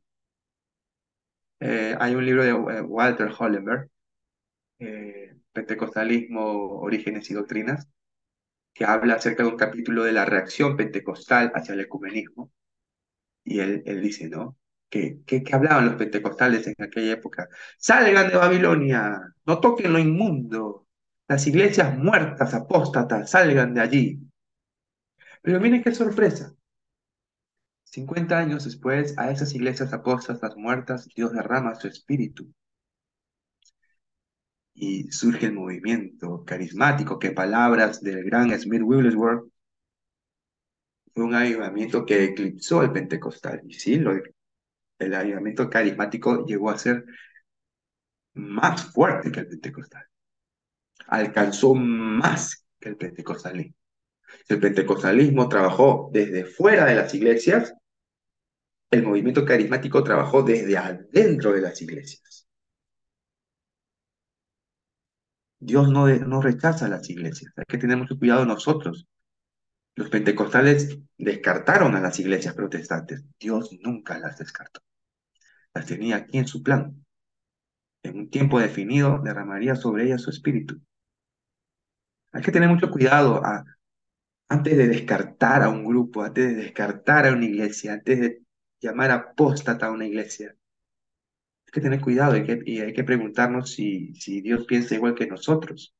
Eh, hay un libro de eh, Walter Hollenberg, eh, Pentecostalismo, Orígenes y Doctrinas, que habla acerca de un capítulo de la reacción pentecostal hacia el ecumenismo. Y él, él dice, ¿no? Que, hablaban los pentecostales en aquella época. Salgan de Babilonia, no toquen lo inmundo. Las iglesias muertas, apóstatas, salgan de allí. Pero miren qué sorpresa. 50 años después, a esas iglesias apóstatas muertas, Dios derrama su espíritu. Y surge el movimiento carismático que palabras del gran Smith Wigglesworth fue un avivamiento que eclipsó el pentecostal. Y sí, lo, el avivamiento carismático llegó a ser más fuerte que el pentecostal. Alcanzó más que el pentecostalismo. El pentecostalismo trabajó desde fuera de las iglesias, el movimiento carismático trabajó desde adentro de las iglesias. Dios no, no rechaza las iglesias, hay que tener mucho cuidado nosotros. Los pentecostales descartaron a las iglesias protestantes, Dios nunca las descartó las tenía aquí en su plan. En un tiempo definido derramaría sobre ellas su espíritu. Hay que tener mucho cuidado antes de descartar a un grupo, antes de descartar a una iglesia, antes de llamar apóstata a una iglesia. Hay que tener cuidado y, hay que preguntarnos si, si Dios piensa igual que nosotros.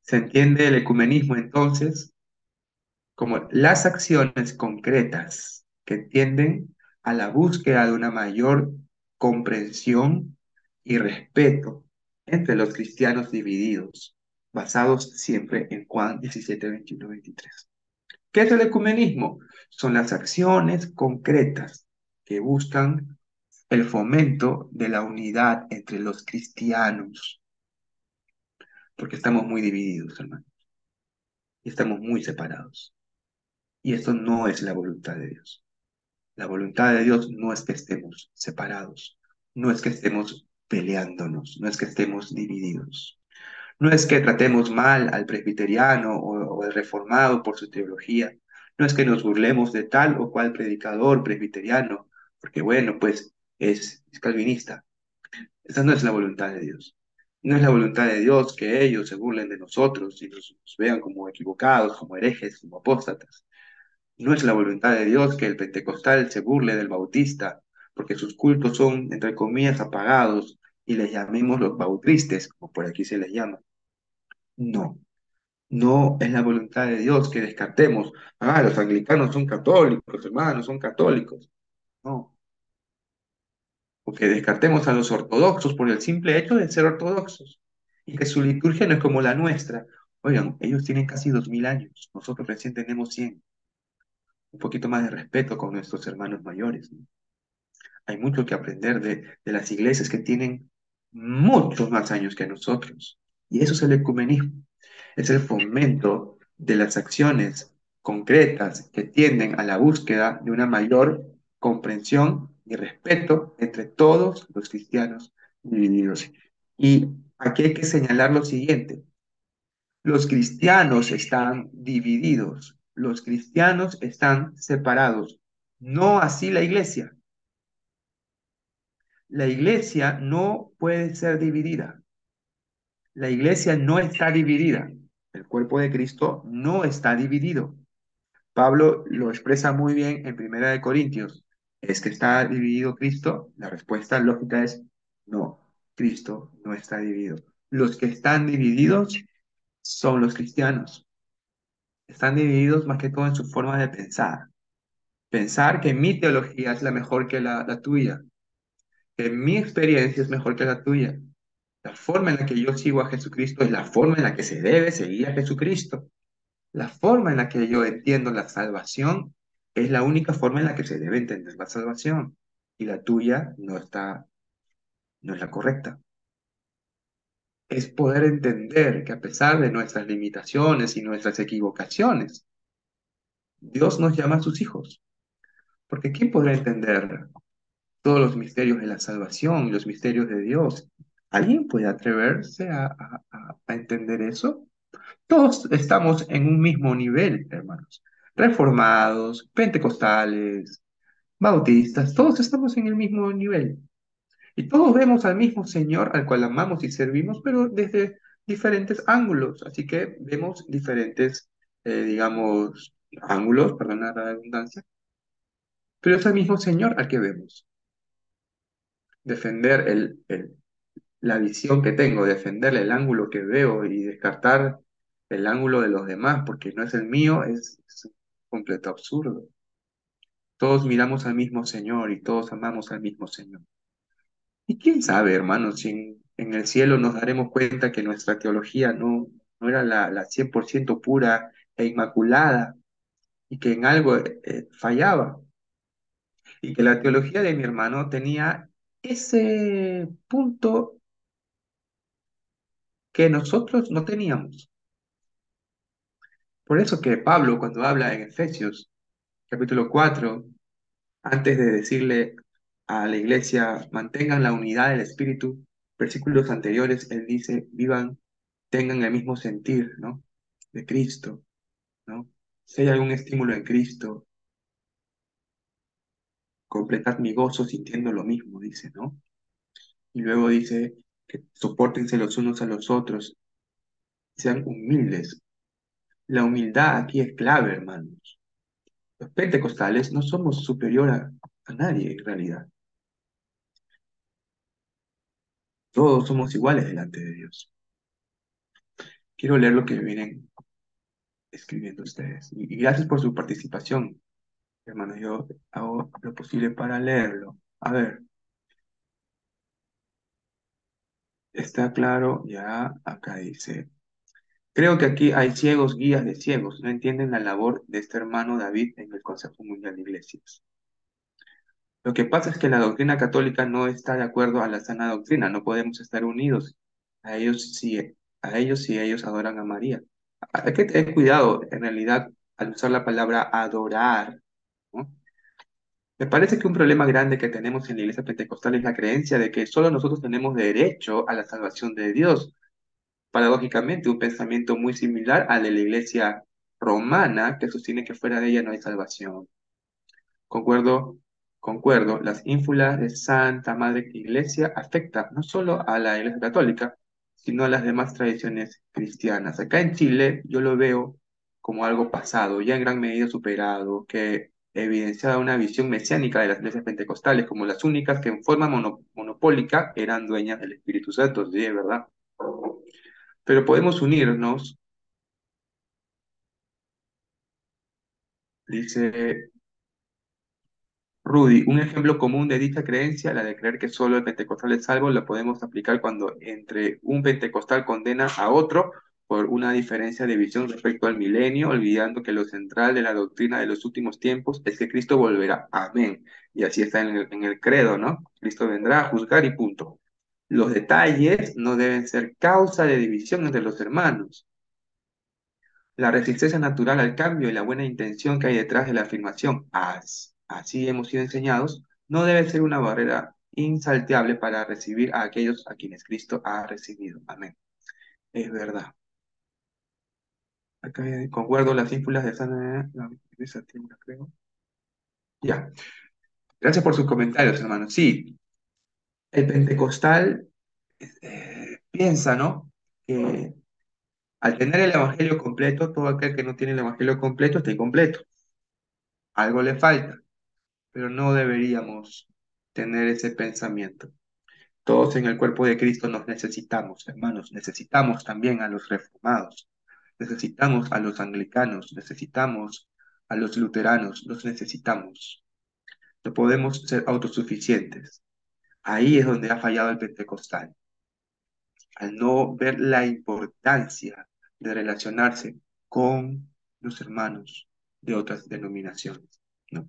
¿Se entiende el ecumenismo entonces como las acciones concretas que tienden a la búsqueda de una mayor comprensión y respeto entre los cristianos divididos, basados siempre en Juan 17, 21, 23. ¿Qué es el ecumenismo? Son las acciones concretas que buscan el fomento de la unidad entre los cristianos, porque estamos muy divididos, hermanos, y estamos muy separados. Y esto no es la voluntad de Dios. La voluntad de Dios no es que estemos separados, no es que estemos peleándonos, no es que estemos divididos. No es que tratemos mal al presbiteriano o, al reformado por su teología. No es que nos burlemos de tal o cual predicador presbiteriano, porque bueno, pues es, calvinista. Esa no es la voluntad de Dios. No es la voluntad de Dios que ellos se burlen de nosotros y nos vean como equivocados, como herejes, como apóstatas. No es la voluntad de Dios que el pentecostal se burle del bautista, porque sus cultos son, entre comillas, apagados y les llamemos los bautristes, como por aquí se les llama. No. No es la voluntad de Dios que descartemos. Ah, los anglicanos son católicos, hermanos, son católicos. No. O que descartemos a los ortodoxos por el simple hecho de ser ortodoxos. Y que su liturgia no es como la nuestra. Oigan, ellos tienen casi dos mil años. Nosotros recién tenemos cien. Un poquito más de respeto con nuestros hermanos mayores. Hay mucho que aprender de, de las iglesias que tienen muchos más años que nosotros. Y eso es el ecumenismo es el fomento de las acciones concretas que tienden a la búsqueda de una mayor comprensión y respeto entre todos los cristianos divididos. Y aquí hay que señalar lo siguiente. Los cristianos están divididos, los cristianos están separados, no así la iglesia. La iglesia no puede ser dividida. La iglesia no está dividida. El cuerpo de Cristo no está dividido. Pablo lo expresa muy bien en Primera de Corintios. ¿Es que está dividido Cristo? La respuesta lógica es no. Cristo no está dividido. Los que están divididos son los cristianos. Están divididos más que todo en su forma de pensar. Pensar que mi teología es la mejor que la, la tuya, que mi experiencia es mejor que la tuya, la forma en la que yo sigo a Jesucristo es la forma en la que se debe seguir a Jesucristo. La forma en la que yo entiendo la salvación es la única forma en la que se debe entender la salvación. Y la tuya no está, no es la correcta. Es poder entender que a pesar de nuestras limitaciones y nuestras equivocaciones, Dios nos llama a sus hijos. Porque ¿quién podrá entender todos los misterios de la salvación y los misterios de Dios ¿Alguien puede atreverse a, entender eso? Todos estamos en un mismo nivel, hermanos. Reformados, pentecostales, bautistas, todos estamos en el mismo nivel. Y todos vemos al mismo Señor al cual amamos y servimos, pero desde diferentes ángulos. Así que vemos diferentes, eh, digamos, ángulos, perdona la redundancia. Pero es el mismo Señor al que vemos. Defender el, el, la visión que tengo, defenderle el ángulo que veo y descartar el ángulo de los demás porque no es el mío, es, un completo absurdo. Todos miramos al mismo Señor y todos amamos al mismo Señor. Y quién sabe, hermanos, si en, el cielo nos daremos cuenta que nuestra teología no, no era la, la 100% pura e inmaculada y que en algo eh, fallaba. Y que la teología de mi hermano tenía ese punto que nosotros no teníamos. Por eso que Pablo, cuando habla en Efesios capítulo 4, antes de decirle a la iglesia, mantengan la unidad del Espíritu, versículos anteriores, él dice, vivan, tengan el mismo sentir, ¿no? De Cristo, ¿no? Si hay algún estímulo en Cristo, completad mi gozo sintiendo lo mismo, dice, ¿no? Y luego dice, que soportense los unos a los otros, sean humildes. La humildad aquí es clave, hermanos. Los pentecostales no somos superior a, nadie en realidad. Todos somos iguales delante de Dios. Quiero leer lo que vienen escribiendo ustedes. Y, gracias por su participación, hermanos. Yo hago lo posible para leerlo. A ver. Está claro, ya acá dice. Creo que aquí hay ciegos, guías de ciegos. No entienden la labor de este hermano David en el Consejo Mundial de Iglesias. Lo que pasa es que la doctrina católica no está de acuerdo a la sana doctrina. No podemos estar unidos a ellos si, a ellos, si ellos adoran a María. Hay que tener cuidado, en realidad, al usar la palabra adorar. Me parece que un problema grande que tenemos en la iglesia pentecostal es la creencia de que solo nosotros tenemos derecho a la salvación de Dios. Paradójicamente, un pensamiento muy similar al de la iglesia romana que sostiene que fuera de ella no hay salvación. Concuerdo, Concuerdo, las ínfulas de Santa Madre Iglesia afectan no solo a la Iglesia Católica, sino a las demás tradiciones cristianas. Acá en Chile yo lo veo como algo pasado, ya en gran medida superado, que evidenciaba una visión mesiánica de las iglesias pentecostales como las únicas que en forma monopólica eran dueñas del Espíritu Santo, sí, ¿verdad? Pero podemos unirnos, dice Rudy, un ejemplo común de dicha creencia, la de creer que solo el pentecostal es salvo, la podemos aplicar cuando entre un pentecostal condena a otro por una diferencia de visión respecto al milenio, olvidando que lo central de la doctrina de los últimos tiempos es que Cristo volverá. Amén. Y así está en el, en el credo, ¿no? Cristo vendrá a juzgar y punto. Los detalles no deben ser causa de división entre los hermanos. La resistencia natural al cambio y la buena intención que hay detrás de la afirmación, así hemos sido enseñados, no debe ser una barrera insalteable para recibir a aquellos a quienes Cristo ha recibido. Amén. Es verdad. Acá concuerdo las ínfulas de San creo. Ya. Gracias por sus comentarios, hermanos. Sí, el pentecostal eh, piensa, ¿no? Que al tener el evangelio completo, todo aquel que no tiene el evangelio completo está incompleto. Algo le falta, pero no deberíamos tener ese pensamiento. Todos en el cuerpo de Cristo nos necesitamos, hermanos. Necesitamos también a los reformados. Necesitamos a los anglicanos. Necesitamos a los luteranos. Los necesitamos. No podemos ser autosuficientes. Ahí es donde ha fallado el pentecostal. Al no ver la importancia de relacionarse con los hermanos de otras denominaciones. ¿no?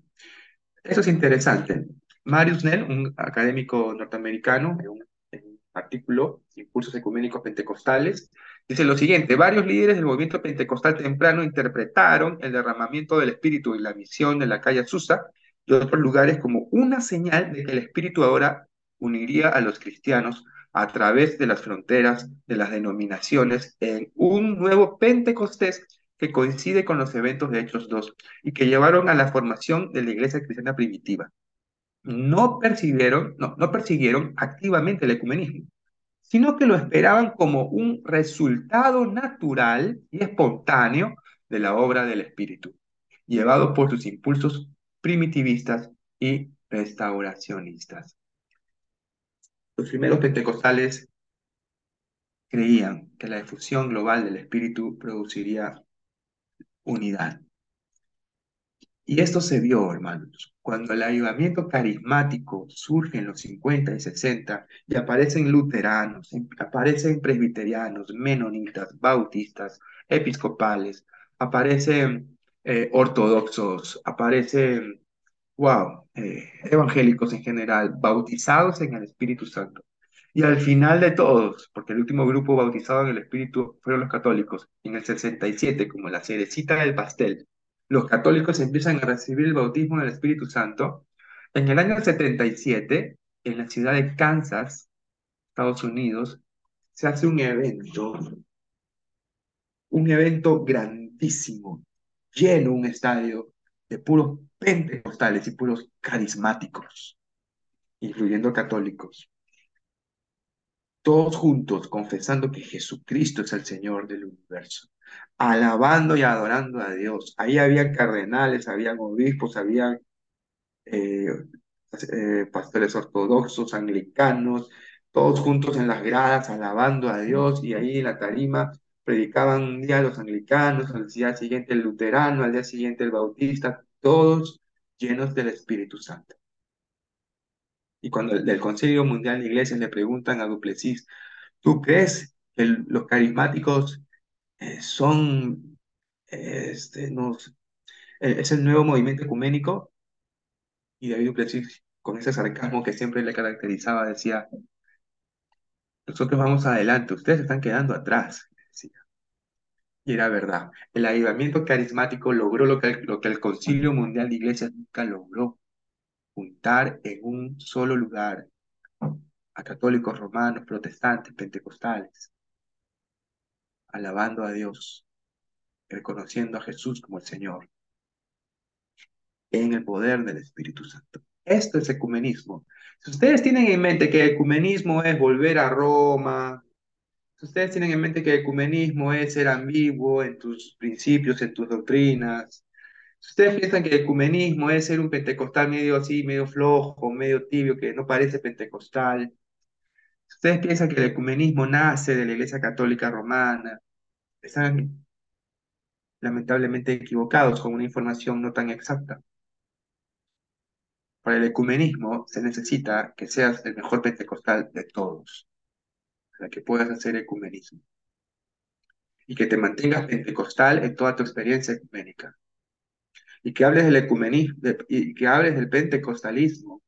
Eso es interesante. Marius Nell, un académico norteamericano, en un, artículo, Impulsos Ecuménicos Pentecostales, dice lo siguiente, varios líderes del movimiento pentecostal temprano interpretaron el derramamiento del Espíritu y la misión de la calle Susa y otros lugares como una señal de que el Espíritu ahora uniría a los cristianos a través de las fronteras de las denominaciones en un nuevo Pentecostés que coincide con los eventos de Hechos 2 y que llevaron a la formación de la iglesia cristiana primitiva. No percibieron, no, no persiguieron activamente el ecumenismo, sino que lo esperaban como un resultado natural y espontáneo de la obra del Espíritu, llevado por sus impulsos primitivistas y restauracionistas. Los primeros pentecostales creían que la difusión global del Espíritu produciría unidad. Y esto se vio, hermanos, cuando el avivamiento carismático surge en los 50 y 60 y aparecen luteranos, aparecen presbiterianos, menonitas, bautistas, episcopales, aparecen eh, ortodoxos, aparecen wow, eh, evangélicos en general, bautizados en el Espíritu Santo. Y al final de todos, porque el último grupo bautizado en el Espíritu fueron los católicos, en el 67, como la cerecita del pastel, los católicos empiezan a recibir el bautismo del Espíritu Santo. En el año 77, en la ciudad de Kansas, Estados Unidos, se hace un evento, un evento grandísimo, lleno un estadio de puros pentecostales y puros carismáticos, incluyendo católicos, todos juntos confesando que Jesucristo es el Señor del universo, alabando y adorando a Dios. Ahí había cardenales, había obispos, había eh, eh, pastores ortodoxos, anglicanos, todos juntos en las gradas alabando a Dios y ahí en la tarima predicaban un día los anglicanos, al día siguiente el luterano, al día siguiente el bautista, todos llenos del Espíritu Santo. Y cuando del Concilio Mundial de Iglesias le preguntan a Duplessis, ¿tú crees que los carismáticos eh, son, este, nos, eh, es el nuevo movimiento ecuménico? Y David Duplessis, con ese sarcasmo que siempre le caracterizaba, decía, nosotros vamos adelante, ustedes están quedando atrás. Y era verdad. El avivamiento carismático logró lo que, lo que el Concilio Mundial de Iglesias nunca logró. Juntar en un solo lugar a católicos romanos, protestantes, pentecostales, alabando a Dios, reconociendo a Jesús como el Señor, en el poder del Espíritu Santo. Esto es ecumenismo. Si ustedes tienen en mente que ecumenismo es volver a Roma, ustedes tienen en mente que ecumenismo es ser ambiguo en tus principios, en tus doctrinas, si ustedes piensan que el ecumenismo es ser un pentecostal medio así, medio flojo, medio tibio, que no parece pentecostal, si ustedes piensan que el ecumenismo nace de la Iglesia Católica Romana, están lamentablemente equivocados con una información no tan exacta. Para el ecumenismo se necesita que seas el mejor pentecostal de todos, para que puedas hacer ecumenismo. Y que te mantengas pentecostal en toda tu experiencia ecuménica. Y que hables del ecumenismo, y que hables del pentecostalismo,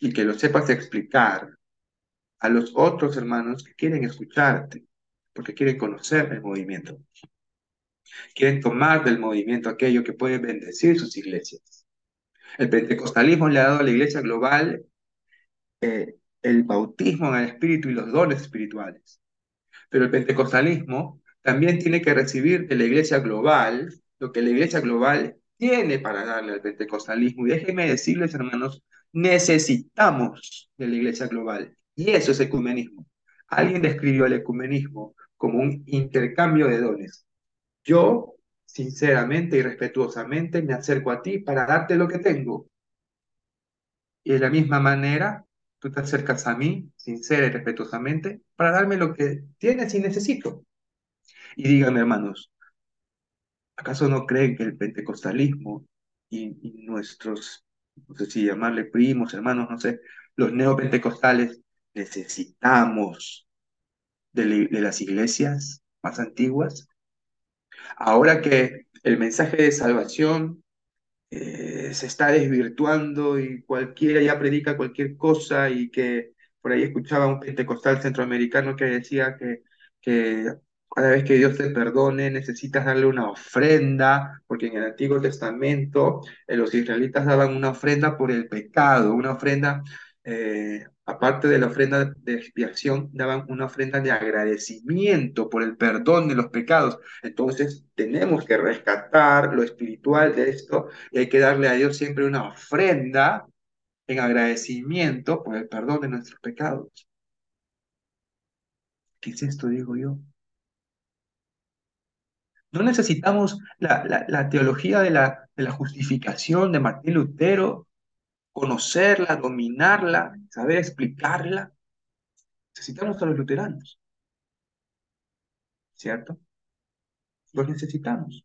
y que lo sepas explicar a los otros hermanos que quieren escucharte, porque quieren conocer el movimiento. Quieren tomar del movimiento aquello que puede bendecir sus iglesias. El pentecostalismo le ha dado a la iglesia global eh, el bautismo en el Espíritu y los dones espirituales. Pero el pentecostalismo también tiene que recibir de la iglesia global lo que la iglesia global tiene para darle al pentecostalismo. Y déjenme decirles, hermanos, necesitamos de la iglesia global. Y eso es ecumenismo. Alguien describió el ecumenismo como un intercambio de dones. Yo, sinceramente y respetuosamente, me acerco a ti para darte lo que tengo. Y de la misma manera, tú te acercas a mí, sincera y respetuosamente, para darme lo que tienes y necesito. Y díganme, hermanos, ¿acaso no creen que el pentecostalismo y, nuestros, no sé si llamarle primos, hermanos, no sé, los neopentecostales, necesitamos de, las iglesias más antiguas. Ahora que el mensaje de salvación eh, se está desvirtuando y cualquiera ya predica cualquier cosa y que por ahí escuchaba un pentecostal centroamericano que decía que, que cada vez que Dios te perdone, necesitas darle una ofrenda, porque en el Antiguo Testamento eh, los israelitas daban una ofrenda por el pecado, una ofrenda eh, aparte de la ofrenda de expiación, daban una ofrenda de agradecimiento por el perdón de los pecados. Entonces, tenemos que rescatar lo espiritual de esto y hay que darle a Dios siempre una ofrenda en agradecimiento por el perdón de nuestros pecados. ¿Qué es esto, digo yo? No necesitamos la, teología de la, de la justificación de Martín Lutero conocerla, dominarla, saber explicarla. Necesitamos a los luteranos. ¿Cierto? Los necesitamos.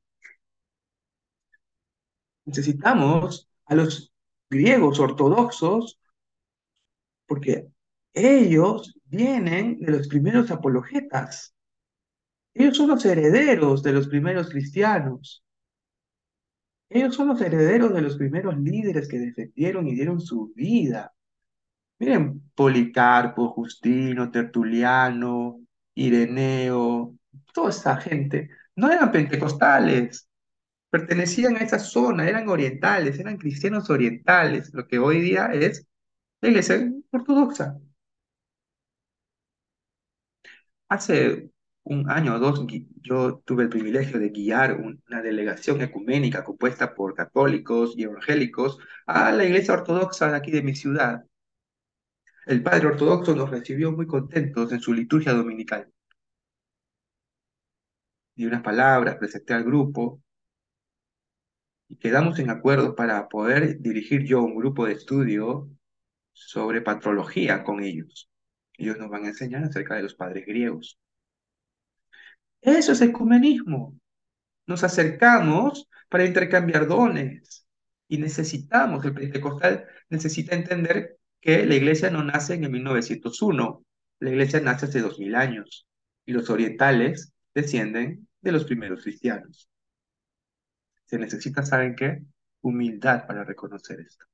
Necesitamos a los griegos ortodoxos porque ellos vienen de los primeros apologetas. Ellos son los herederos de los primeros cristianos. Ellos son los herederos de los primeros líderes que defendieron y dieron su vida. Miren, Policarpo, Justino, Tertuliano, Ireneo, toda esa gente, no eran pentecostales, pertenecían a esa zona, eran orientales, eran cristianos orientales, lo que hoy día es la iglesia ortodoxa. Hace un año o dos yo tuve el privilegio de guiar una delegación ecuménica compuesta por católicos y evangélicos a la iglesia ortodoxa de aquí de mi ciudad. El padre ortodoxo nos recibió muy contentos en su liturgia dominical. Di unas palabras, presenté al grupo y quedamos en acuerdo para poder dirigir yo un grupo de estudio sobre patrología con ellos. Ellos nos van a enseñar acerca de los padres griegos. Eso es ecumenismo. Nos acercamos para intercambiar dones y necesitamos, el pentecostal necesita entender que la iglesia no nace en el 1901, la iglesia nace hace 2000 años y los orientales descienden de los primeros cristianos. Se necesita, ¿saben qué? Humildad para reconocer esto.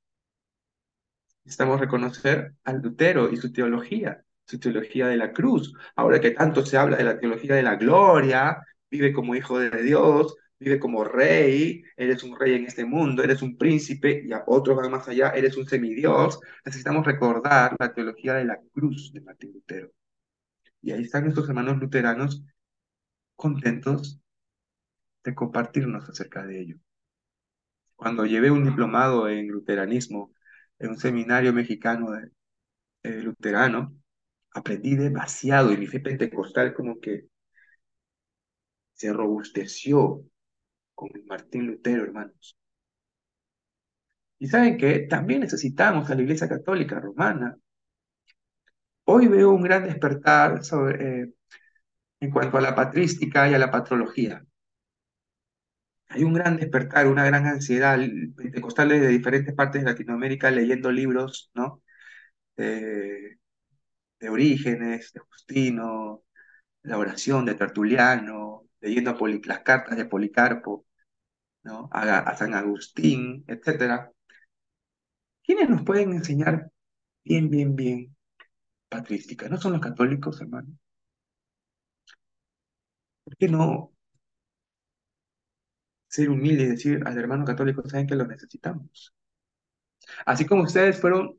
Necesitamos reconocer al Lutero y su teología su teología de la cruz. Ahora que tanto se habla de la teología de la gloria, vive como hijo de Dios, vive como rey, eres un rey en este mundo, eres un príncipe y a otros van más allá, eres un semidios. Necesitamos recordar la teología de la cruz de Martín Lutero. Y ahí están nuestros hermanos luteranos contentos de compartirnos acerca de ello. Cuando llevé un diplomado en luteranismo en un seminario mexicano de, eh, luterano, aprendí demasiado y mi fe pentecostal como que se robusteció con Martín Lutero, hermanos. Y saben que también necesitamos a la Iglesia Católica Romana. Hoy veo un gran despertar eh, en cuanto a la patrística y a la patrología. hay un gran despertar, una gran ansiedad. Pentecostales de diferentes partes de Latinoamérica leyendo libros, ¿no? De Orígenes, de Justino, la oración de Tertuliano, leyendo las cartas de Policarpo, ¿no? a, San Agustín, etc. ¿Quiénes nos pueden enseñar bien, bien, bien patrística? ¿No son los católicos, hermano? ¿Por qué no ser humilde y decir al hermano católico, saben que lo necesitamos? Así como ustedes fueron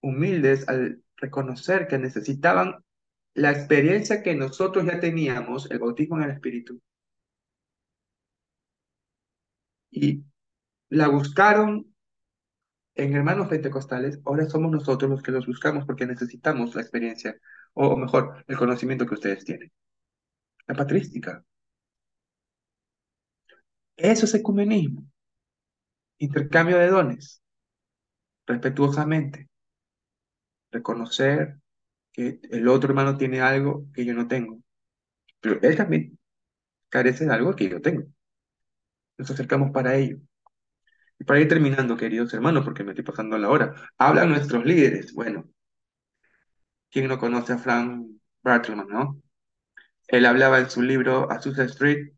humildes al reconocer que necesitaban la experiencia que nosotros ya teníamos, el bautismo en el Espíritu, y la buscaron en hermanos pentecostales, ahora somos nosotros los que los buscamos porque necesitamos la experiencia, o mejor, el conocimiento que ustedes tienen. La patrística. Eso es ecumenismo. Intercambio de dones. Respetuosamente. Reconocer que el otro hermano tiene algo que yo no tengo. Pero él también carece de algo que yo tengo. Nos acercamos para ello. Y para ir terminando, queridos hermanos, porque me estoy pasando la hora, hablan nuestros líderes. Bueno, ¿quién no conoce a Frank Bartleman, no? Él hablaba en su libro Azusa Street,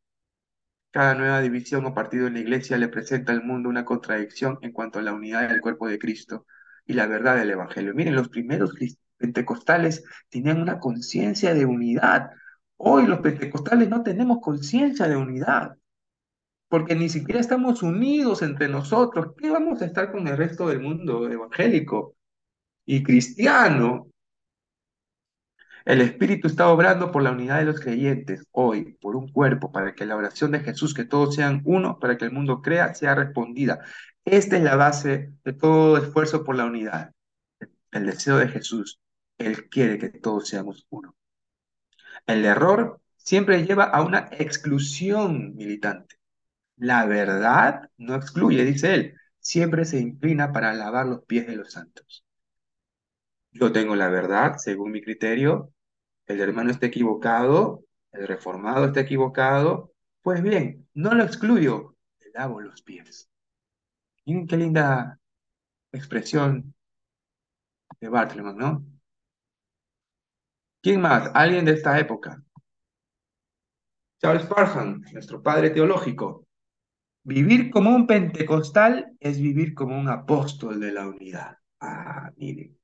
cada nueva división o partido en la iglesia le presenta al mundo una contradicción en cuanto a la unidad del cuerpo de Cristo y la verdad del Evangelio. Miren, los primeros pentecostales tenían una conciencia de unidad. Hoy los pentecostales no tenemos conciencia de unidad porque ni siquiera estamos unidos entre nosotros. ¿Qué vamos a estar con el resto del mundo evangélico y cristiano? El Espíritu está obrando por la unidad de los creyentes hoy, por un cuerpo, para que la oración de Jesús, que todos sean uno, para que el mundo crea, sea respondida. Esta es la base de todo esfuerzo por la unidad. El deseo de Jesús. Él quiere que todos seamos uno. El error siempre lleva a una exclusión militante. La verdad no excluye, dice él, siempre se inclina para lavar los pies de los santos. Yo tengo la verdad, según mi criterio, el hermano está equivocado, el reformado está equivocado, pues bien, no lo excluyo, le lavo los pies. Qué linda expresión de Bartleman, ¿no? ¿Quién más? ¿Alguien de esta época? Charles Parham, nuestro padre teológico. Vivir como un pentecostal es vivir como un apóstol de la unidad. Ah, miren.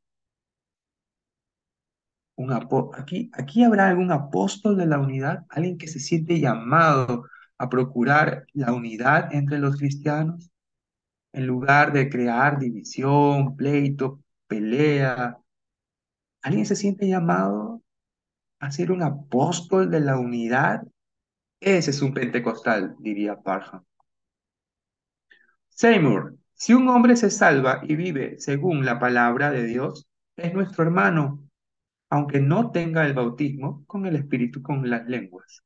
Un aquí, aquí habrá algún apóstol de la unidad, alguien que se siente llamado a procurar la unidad entre los cristianos, en lugar de crear división, pleito, pelea. ¿Alguien se siente llamado a ser un apóstol de la unidad? Ese es un pentecostal, diría Parham. Seymour, si un hombre se salva y vive según la palabra de Dios, es nuestro hermano, aunque no tenga el bautismo con el Espíritu, con las lenguas.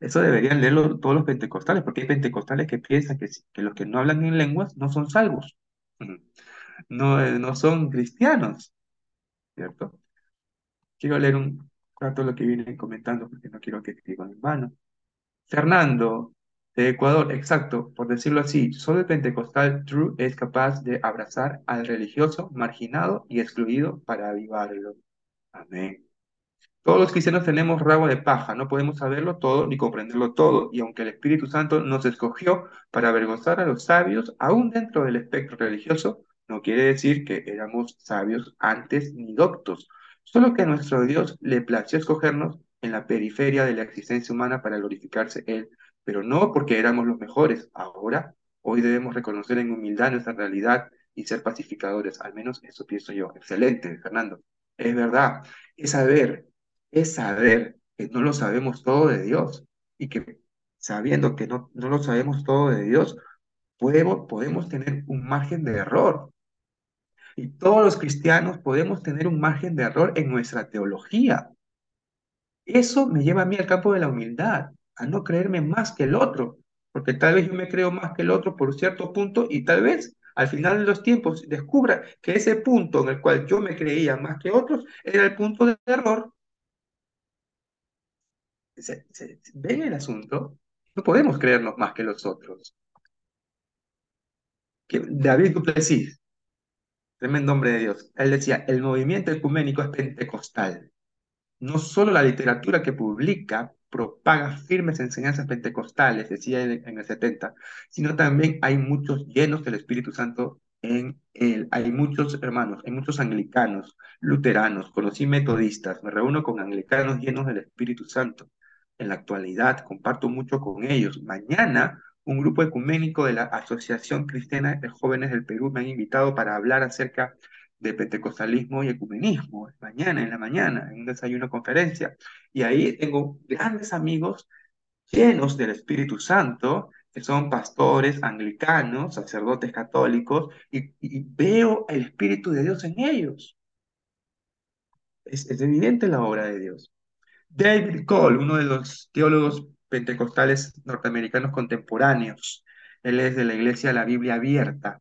Eso deberían leerlo todos los pentecostales, porque hay pentecostales que piensan que, que los que no hablan en lenguas no son salvos, no, eh, no son cristianos, ¿cierto? Quiero leer un rato lo que vienen comentando, porque no quiero que escriban en vano. Fernando, de Ecuador, exacto, por decirlo así, solo el pentecostal true es capaz de abrazar al religioso marginado y excluido para avivarlo. Amén. Todos los cristianos tenemos rabo de paja, no podemos saberlo todo ni comprenderlo todo, y aunque el Espíritu Santo nos escogió para avergonzar a los sabios, aún dentro del espectro religioso, no quiere decir que éramos sabios antes ni doctos, solo que a nuestro Dios le plació escogernos en la periferia de la existencia humana para glorificarse Él pero no porque éramos los mejores. Ahora, hoy debemos reconocer en humildad nuestra realidad y ser pacificadores. Al menos eso pienso yo. Excelente, Fernando. Es verdad. Es saber, es saber que no lo sabemos todo de Dios y que sabiendo que no, no lo sabemos todo de Dios, podemos, podemos tener un margen de error. Y todos los cristianos podemos tener un margen de error en nuestra teología. Eso me lleva a mí al campo de la humildad a no creerme más que el otro, porque tal vez yo me creo más que el otro por cierto punto y tal vez al final de los tiempos descubra que ese punto en el cual yo me creía más que otros era el punto de error. ¿Ven el asunto? No podemos creernos más que los otros. David Duplessis, tremendo hombre de Dios, él decía, el movimiento ecuménico es pentecostal. No solo la literatura que publica propaga firmes enseñanzas pentecostales, decía él en el 70, sino también hay muchos llenos del Espíritu Santo en él. Hay muchos hermanos, hay muchos anglicanos, luteranos, conocí metodistas, me reúno con anglicanos llenos del Espíritu Santo. En la actualidad comparto mucho con ellos. Mañana un grupo ecuménico de la Asociación Cristiana de Jóvenes del Perú me han invitado para hablar acerca de pentecostalismo y ecumenismo, mañana en la mañana, en un desayuno conferencia. Y ahí tengo grandes amigos llenos del Espíritu Santo, que son pastores anglicanos, sacerdotes católicos, y, veo el Espíritu de Dios en ellos. Es, es evidente la obra de Dios. David Cole, uno de los teólogos pentecostales norteamericanos contemporáneos, él es de la Iglesia de la Biblia Abierta,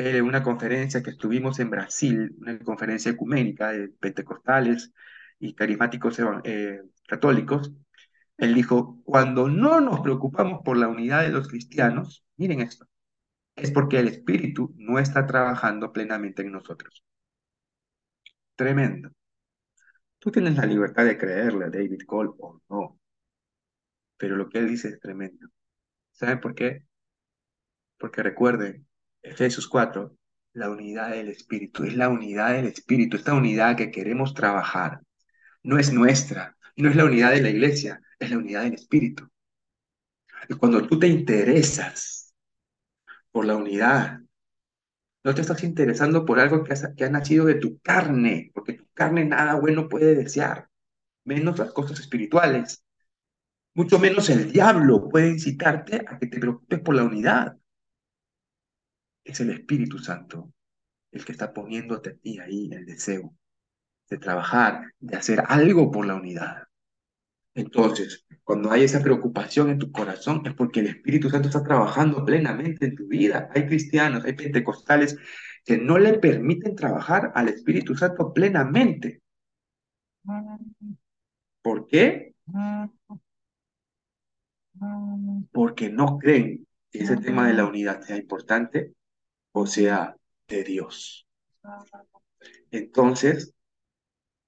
en una conferencia que estuvimos en Brasil, una conferencia ecuménica de pentecostales y carismáticos eh, católicos, él dijo, cuando no nos preocupamos por la unidad de los cristianos, miren esto, es porque el Espíritu no está trabajando plenamente en nosotros. Tremendo. Tú tienes la libertad de creerle a David Cole o no, pero lo que él dice es tremendo. ¿Saben por qué? Porque recuerden, Efesios 4, la unidad del Espíritu, es la unidad del Espíritu, esta unidad que queremos trabajar. No es nuestra, no es la unidad de la iglesia, es la unidad del Espíritu. Y cuando tú te interesas por la unidad, no te estás interesando por algo que, que ha nacido de tu carne, porque tu carne nada bueno puede desear, menos las cosas espirituales. Mucho menos el diablo puede incitarte a que te preocupes por la unidad es el Espíritu Santo el que está poniéndote a ti ahí el deseo de trabajar, de hacer algo por la unidad. Entonces, cuando hay esa preocupación en tu corazón es porque el Espíritu Santo está trabajando plenamente en tu vida. Hay cristianos, hay pentecostales que no le permiten trabajar al Espíritu Santo plenamente. ¿Por qué? Porque no creen que ese tema de la unidad sea importante o sea, de Dios. Entonces,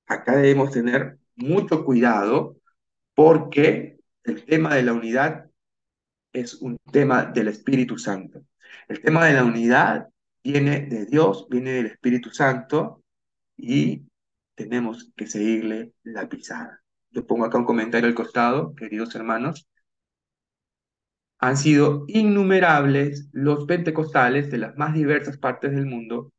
acá debemos tener mucho cuidado porque el tema de la unidad es un tema del Espíritu Santo. El tema de la unidad viene de Dios, viene del Espíritu Santo y tenemos que seguirle la pisada. Yo pongo acá un comentario al costado, queridos hermanos han sido innumerables los pentecostales de las más diversas partes del mundo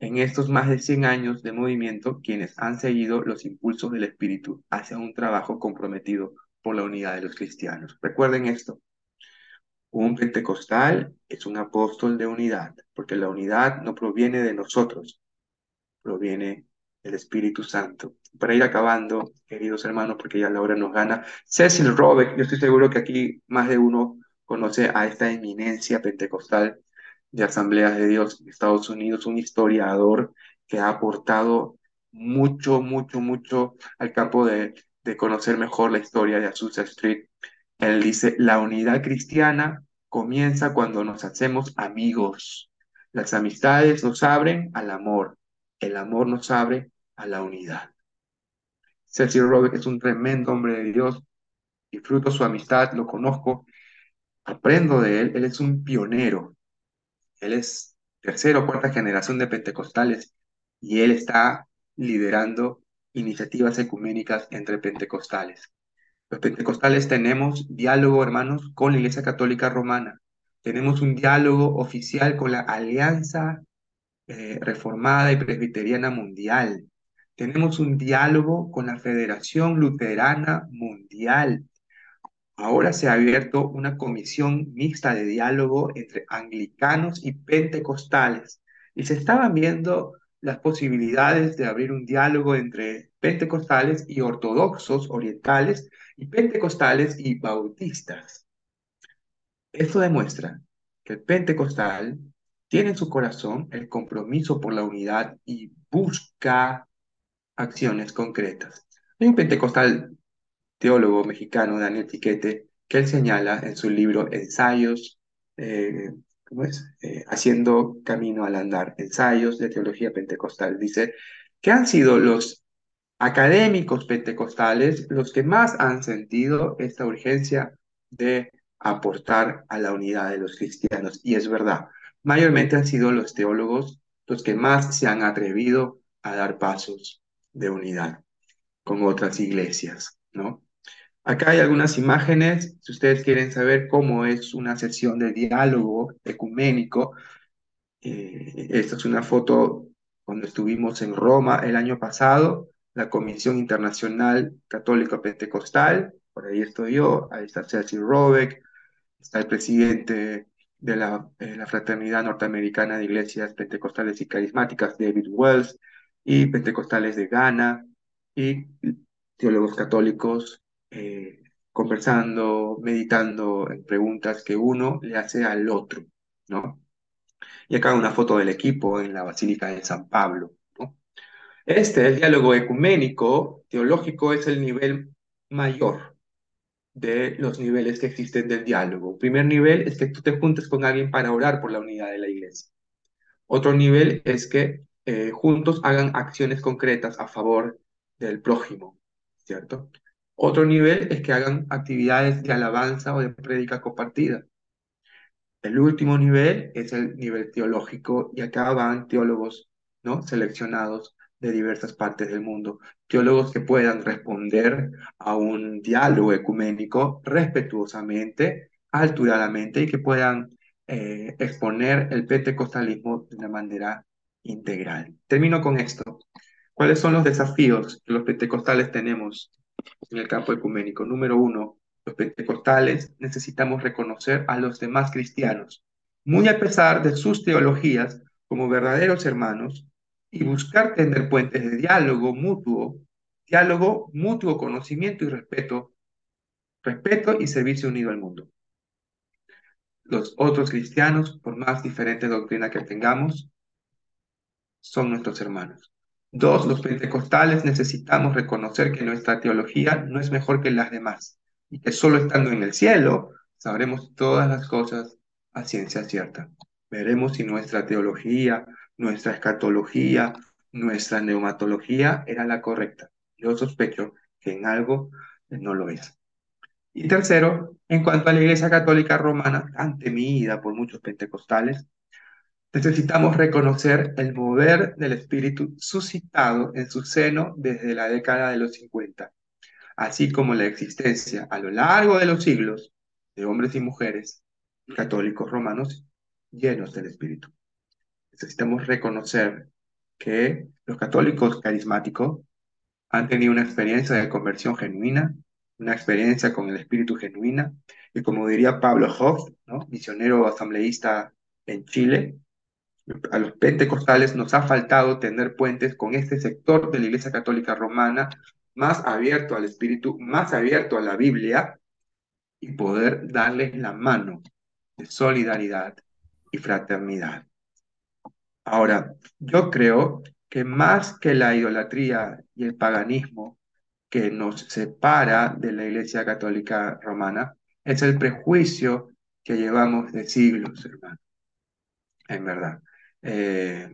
en estos más de 100 años de movimiento quienes han seguido los impulsos del Espíritu hacia un trabajo comprometido por la unidad de los cristianos. Recuerden esto, un pentecostal es un apóstol de unidad, porque la unidad no proviene de nosotros, proviene del Espíritu Santo. Para ir acabando, queridos hermanos, porque ya la hora nos gana, Cecil Robeck, yo estoy seguro que aquí más de uno conoce a esta eminencia pentecostal de Asambleas de Dios en Estados Unidos, un historiador que ha aportado mucho, mucho, mucho al campo de, de conocer mejor la historia de Azusa Street. Él dice, la unidad cristiana comienza cuando nos hacemos amigos. Las amistades nos abren al amor. El amor nos abre a la unidad. Cecil Robeck es un tremendo hombre de Dios. Disfruto su amistad, lo conozco, aprendo de él. Él es un pionero. Él es tercera o cuarta generación de pentecostales y él está liderando iniciativas ecuménicas entre pentecostales. Los pentecostales tenemos diálogo, hermanos, con la Iglesia Católica Romana. Tenemos un diálogo oficial con la Alianza eh, Reformada y Presbiteriana Mundial. Tenemos un diálogo con la Federación Luterana Mundial. Ahora se ha abierto una comisión mixta de diálogo entre anglicanos y pentecostales y se estaban viendo las posibilidades de abrir un diálogo entre pentecostales y ortodoxos orientales y pentecostales y bautistas. Esto demuestra que el pentecostal tiene en su corazón el compromiso por la unidad y busca acciones concretas. Hay un pentecostal teólogo mexicano, Daniel Tiquete, que él señala en su libro Ensayos, eh. Eh, Haciendo Camino al Andar, Ensayos de Teología Pentecostal. Dice que han sido los académicos pentecostales los que más han sentido esta urgencia de aportar a la unidad de los cristianos. Y es verdad, mayormente han sido los teólogos los que más se han atrevido a dar pasos de unidad con otras iglesias, ¿no? Acá hay algunas imágenes, si ustedes quieren saber cómo es una sesión de diálogo ecuménico. Eh, esta es una foto cuando estuvimos en Roma el año pasado, la Comisión Internacional Católica Pentecostal, por ahí estoy yo, ahí está Cecil Robeck, está el presidente de la, eh, la, Fraternidad Norteamericana de Iglesias Pentecostales y Carismáticas, David Wells, y Pentecostales de Ghana, y teólogos católicos eh, conversando, meditando en preguntas que uno le hace al otro, ¿no? Y acá una foto del equipo en la Basílica de San Pablo. Este, el diálogo ecuménico, teológico, es el nivel mayor de los niveles que existen del diálogo. primer nivel es que tú te juntes con alguien para orar por la unidad de la iglesia. Otro nivel es que eh, juntos hagan acciones concretas a favor del prójimo, ¿cierto? Otro nivel es que hagan actividades de alabanza o de prédica compartida. El último nivel es el nivel teológico y acá van teólogos ¿no? seleccionados de diversas partes del mundo, teólogos que puedan responder a un diálogo ecuménico respetuosamente, alturadamente y que puedan eh, exponer el pentecostalismo de una manera integral. Termino con esto. ¿Cuáles son los desafíos que los pentecostales tenemos en el campo ecuménico? Número uno, los pentecostales necesitamos reconocer a los demás cristianos, muy a pesar de sus teologías, como verdaderos hermanos y buscar tener puentes de diálogo mutuo, diálogo, mutuo conocimiento y respeto, respeto y servicio unido al mundo. Los otros cristianos, por más diferente doctrina que tengamos, son nuestros hermanos. Dos, los pentecostales necesitamos reconocer que nuestra teología no es mejor que las demás y que solo estando en el cielo sabremos todas las cosas a ciencia cierta. Veremos si nuestra teología, nuestra escatología, nuestra neumatología era la correcta. Yo sospecho que en algo no lo es. Y tercero, en cuanto a la Iglesia Católica Romana, tan temida por muchos pentecostales, Necesitamos reconocer el mover del Espíritu suscitado en su seno desde la década de los 50, así como la existencia a lo largo de los siglos de hombres y mujeres católicos romanos llenos del Espíritu. Necesitamos reconocer que los católicos carismáticos han tenido una experiencia de conversión genuina, una experiencia con el Espíritu genuina, y como diría Pablo Hoff, misionero asambleísta en Chile, a los pentecostales nos ha faltado tener puentes con este sector de la Iglesia Católica Romana más abierto al Espíritu, más abierto a la Biblia y poder darles la mano de solidaridad y fraternidad. Ahora, yo creo que más que la idolatría y el paganismo que nos separa de la Iglesia Católica Romana, es el prejuicio que llevamos de siglos, hermano. En verdad. Eh,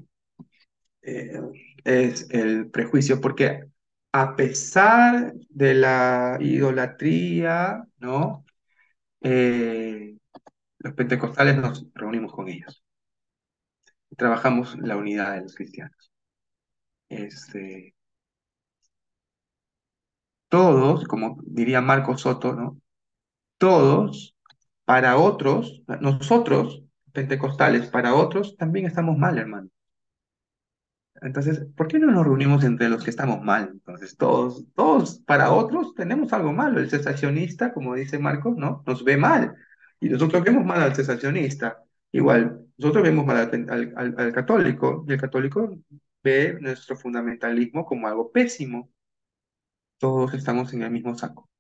eh, es el prejuicio, porque a pesar de la idolatría, ¿no? Eh, los pentecostales nos reunimos con ellos. Trabajamos la unidad de los cristianos. Este, todos, como diría Marco Soto, ¿no? Todos, para otros, nosotros pentecostales para otros, también estamos mal, hermano. Entonces, ¿por qué no nos reunimos entre los que estamos mal? Entonces, todos, todos para otros tenemos algo malo. El cesacionista, como dice Marcos, ¿no? Nos ve mal. Y nosotros vemos mal al cesacionista. Igual, nosotros vemos mal al, al católico y el católico ve nuestro fundamentalismo como algo pésimo. Todos estamos en el mismo saco.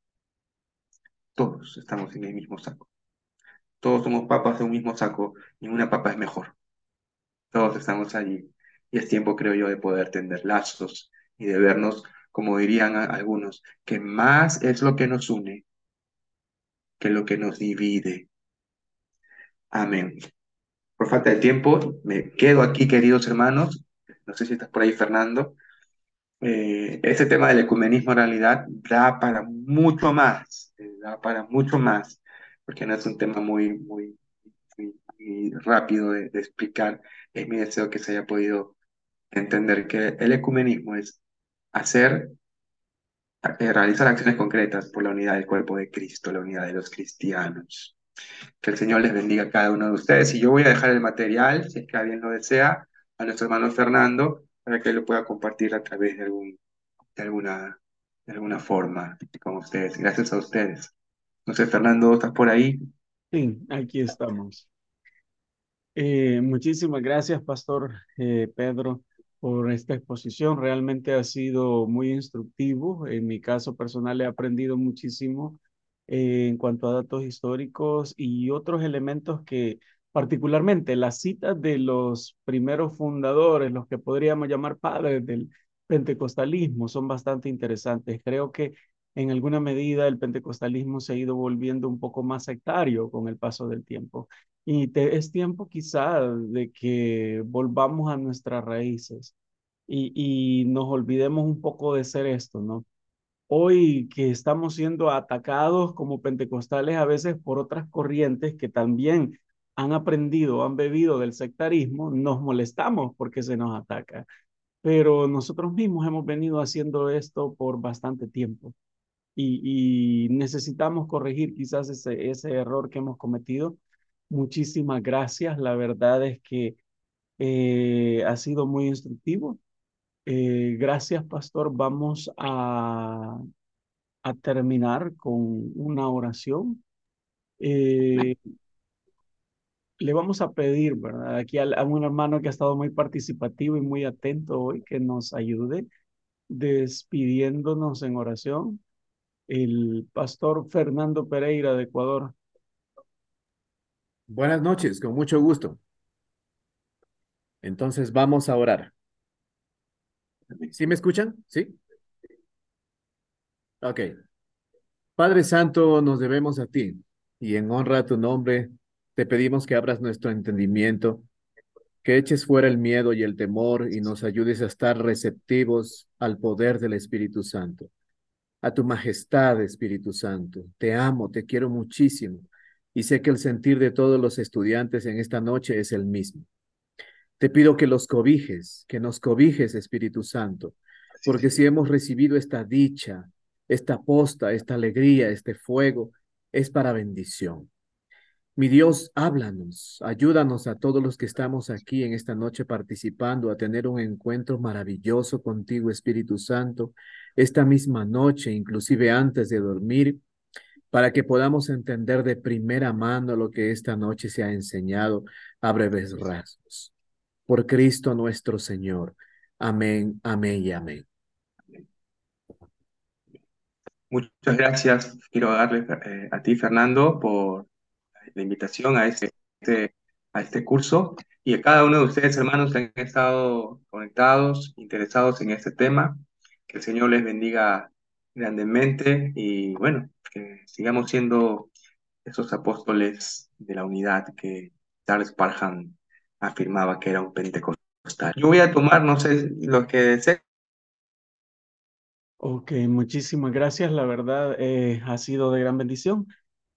Todos estamos en el mismo saco. Todos somos papas de un mismo saco, ninguna papa es mejor. Todos estamos allí. Y es tiempo, creo yo, de poder tender lazos y de vernos, como dirían algunos, que más es lo que nos une que lo que nos divide. Amén. Por falta de tiempo, me quedo aquí, queridos hermanos. No sé si estás por ahí, Fernando. Eh, este tema del ecumenismo en realidad da para mucho más, eh, da para mucho más, porque no es un tema muy, muy, rápido de, de, explicar. Es mi deseo que se haya podido entender que el ecumenismo es hacer, eh, realizar acciones concretas por la unidad del cuerpo de Cristo, la unidad de los cristianos. Que el Señor les bendiga a cada uno de ustedes. Y yo voy a dejar el material, si es que alguien lo desea, a nuestro hermano Fernando, para que lo pueda compartir a través de, algún, de, alguna, de alguna forma con ustedes. Gracias a ustedes. No sé, Fernando, ¿estás por ahí?
Sí, aquí estamos. Eh, muchísimas gracias, Pastor eh, Pedro, por esta exposición. Realmente ha sido muy instructivo. En mi caso personal he aprendido muchísimo en cuanto a datos históricos y otros elementos que particularmente las citas de los primeros fundadores, los que podríamos llamar padres del pentecostalismo, son bastante interesantes. Creo que en alguna medida el pentecostalismo se ha ido volviendo un poco más sectario con el paso del tiempo. Y es tiempo quizá de que volvamos a nuestras raíces y, y nos olvidemos un poco de ser esto, ¿no? Hoy que estamos siendo atacados como pentecostales a veces por otras corrientes que también han aprendido, han bebido del sectarismo, nos molestamos porque se nos ataca. Pero nosotros mismos hemos venido haciendo esto por bastante tiempo y, necesitamos corregir quizás ese, error que hemos cometido. Muchísimas gracias. La verdad es que eh, ha sido muy instructivo. Eh, gracias, pastor. Vamos a, a terminar con una oración. Eh, le vamos a pedir, ¿verdad? Aquí a, un hermano que ha estado muy participativo y muy atento hoy, que nos ayude despidiéndonos en oración. El pastor Fernando Pereira de Ecuador.
Buenas noches, con mucho gusto. Entonces vamos a orar. ¿Sí me escuchan? ¿Sí? Ok. Padre Santo, nos debemos a ti y en honra a tu nombre te pedimos que abras nuestro entendimiento, que eches fuera el miedo y el temor y nos ayudes a estar receptivos al poder del Espíritu Santo. A tu majestad, Espíritu Santo. Te amo, te quiero muchísimo y sé que el sentir de todos los estudiantes en esta noche es el mismo. Te pido que los cobijes, que nos cobijes, Espíritu Santo, porque si hemos recibido esta dicha, esta posta, esta alegría, este fuego, es para bendición. Mi Dios, háblanos, ayúdanos a todos los que estamos aquí en esta noche participando a tener un encuentro maravilloso contigo, Espíritu Santo, esta misma noche, inclusive antes de dormir, para que podamos entender de primera mano lo que esta noche se ha enseñado a breves rasgos. Por Cristo nuestro Señor. Amén, amén y amén.
Muchas gracias. Quiero darle eh, a ti, Fernando, por la invitación a este, a este curso y a cada uno de ustedes, hermanos, que han estado conectados, interesados en este tema. Que el Señor les bendiga grandemente y bueno, que sigamos siendo esos apóstoles de la unidad que Charles Parham afirmaba que era un pentecostal. Yo voy a tomar, no sé, lo que deseen.
Ok, muchísimas gracias. La verdad eh, ha sido de gran bendición.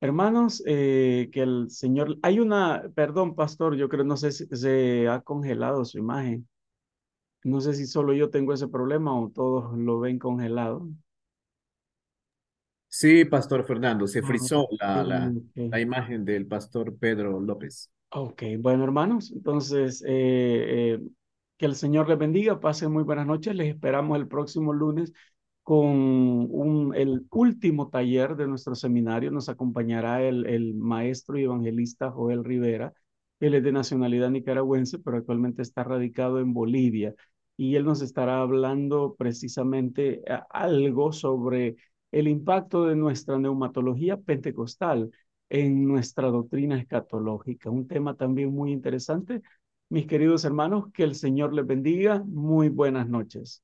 Hermanos, eh, que el Señor, hay una, perdón, pastor, yo creo, no sé si se ha congelado su imagen. No sé si solo yo tengo ese problema o todos lo ven congelado.
Sí, pastor Fernando, se ah, frizó la, la, la imagen del pastor Pedro López.
Ok, bueno, hermanos, entonces, eh, eh, que el Señor les bendiga, pasen muy buenas noches, les esperamos el próximo lunes con el último taller de nuestro seminario. Nos acompañará el, el maestro y evangelista Joel Rivera. Él es de nacionalidad nicaragüense, pero actualmente está radicado en Bolivia. Y él nos estará hablando precisamente eh, algo sobre el impacto de nuestra neumatología pentecostal en nuestra doctrina escatológica. Un tema también muy interesante. Mis queridos hermanos, que el Señor les bendiga. Muy buenas noches.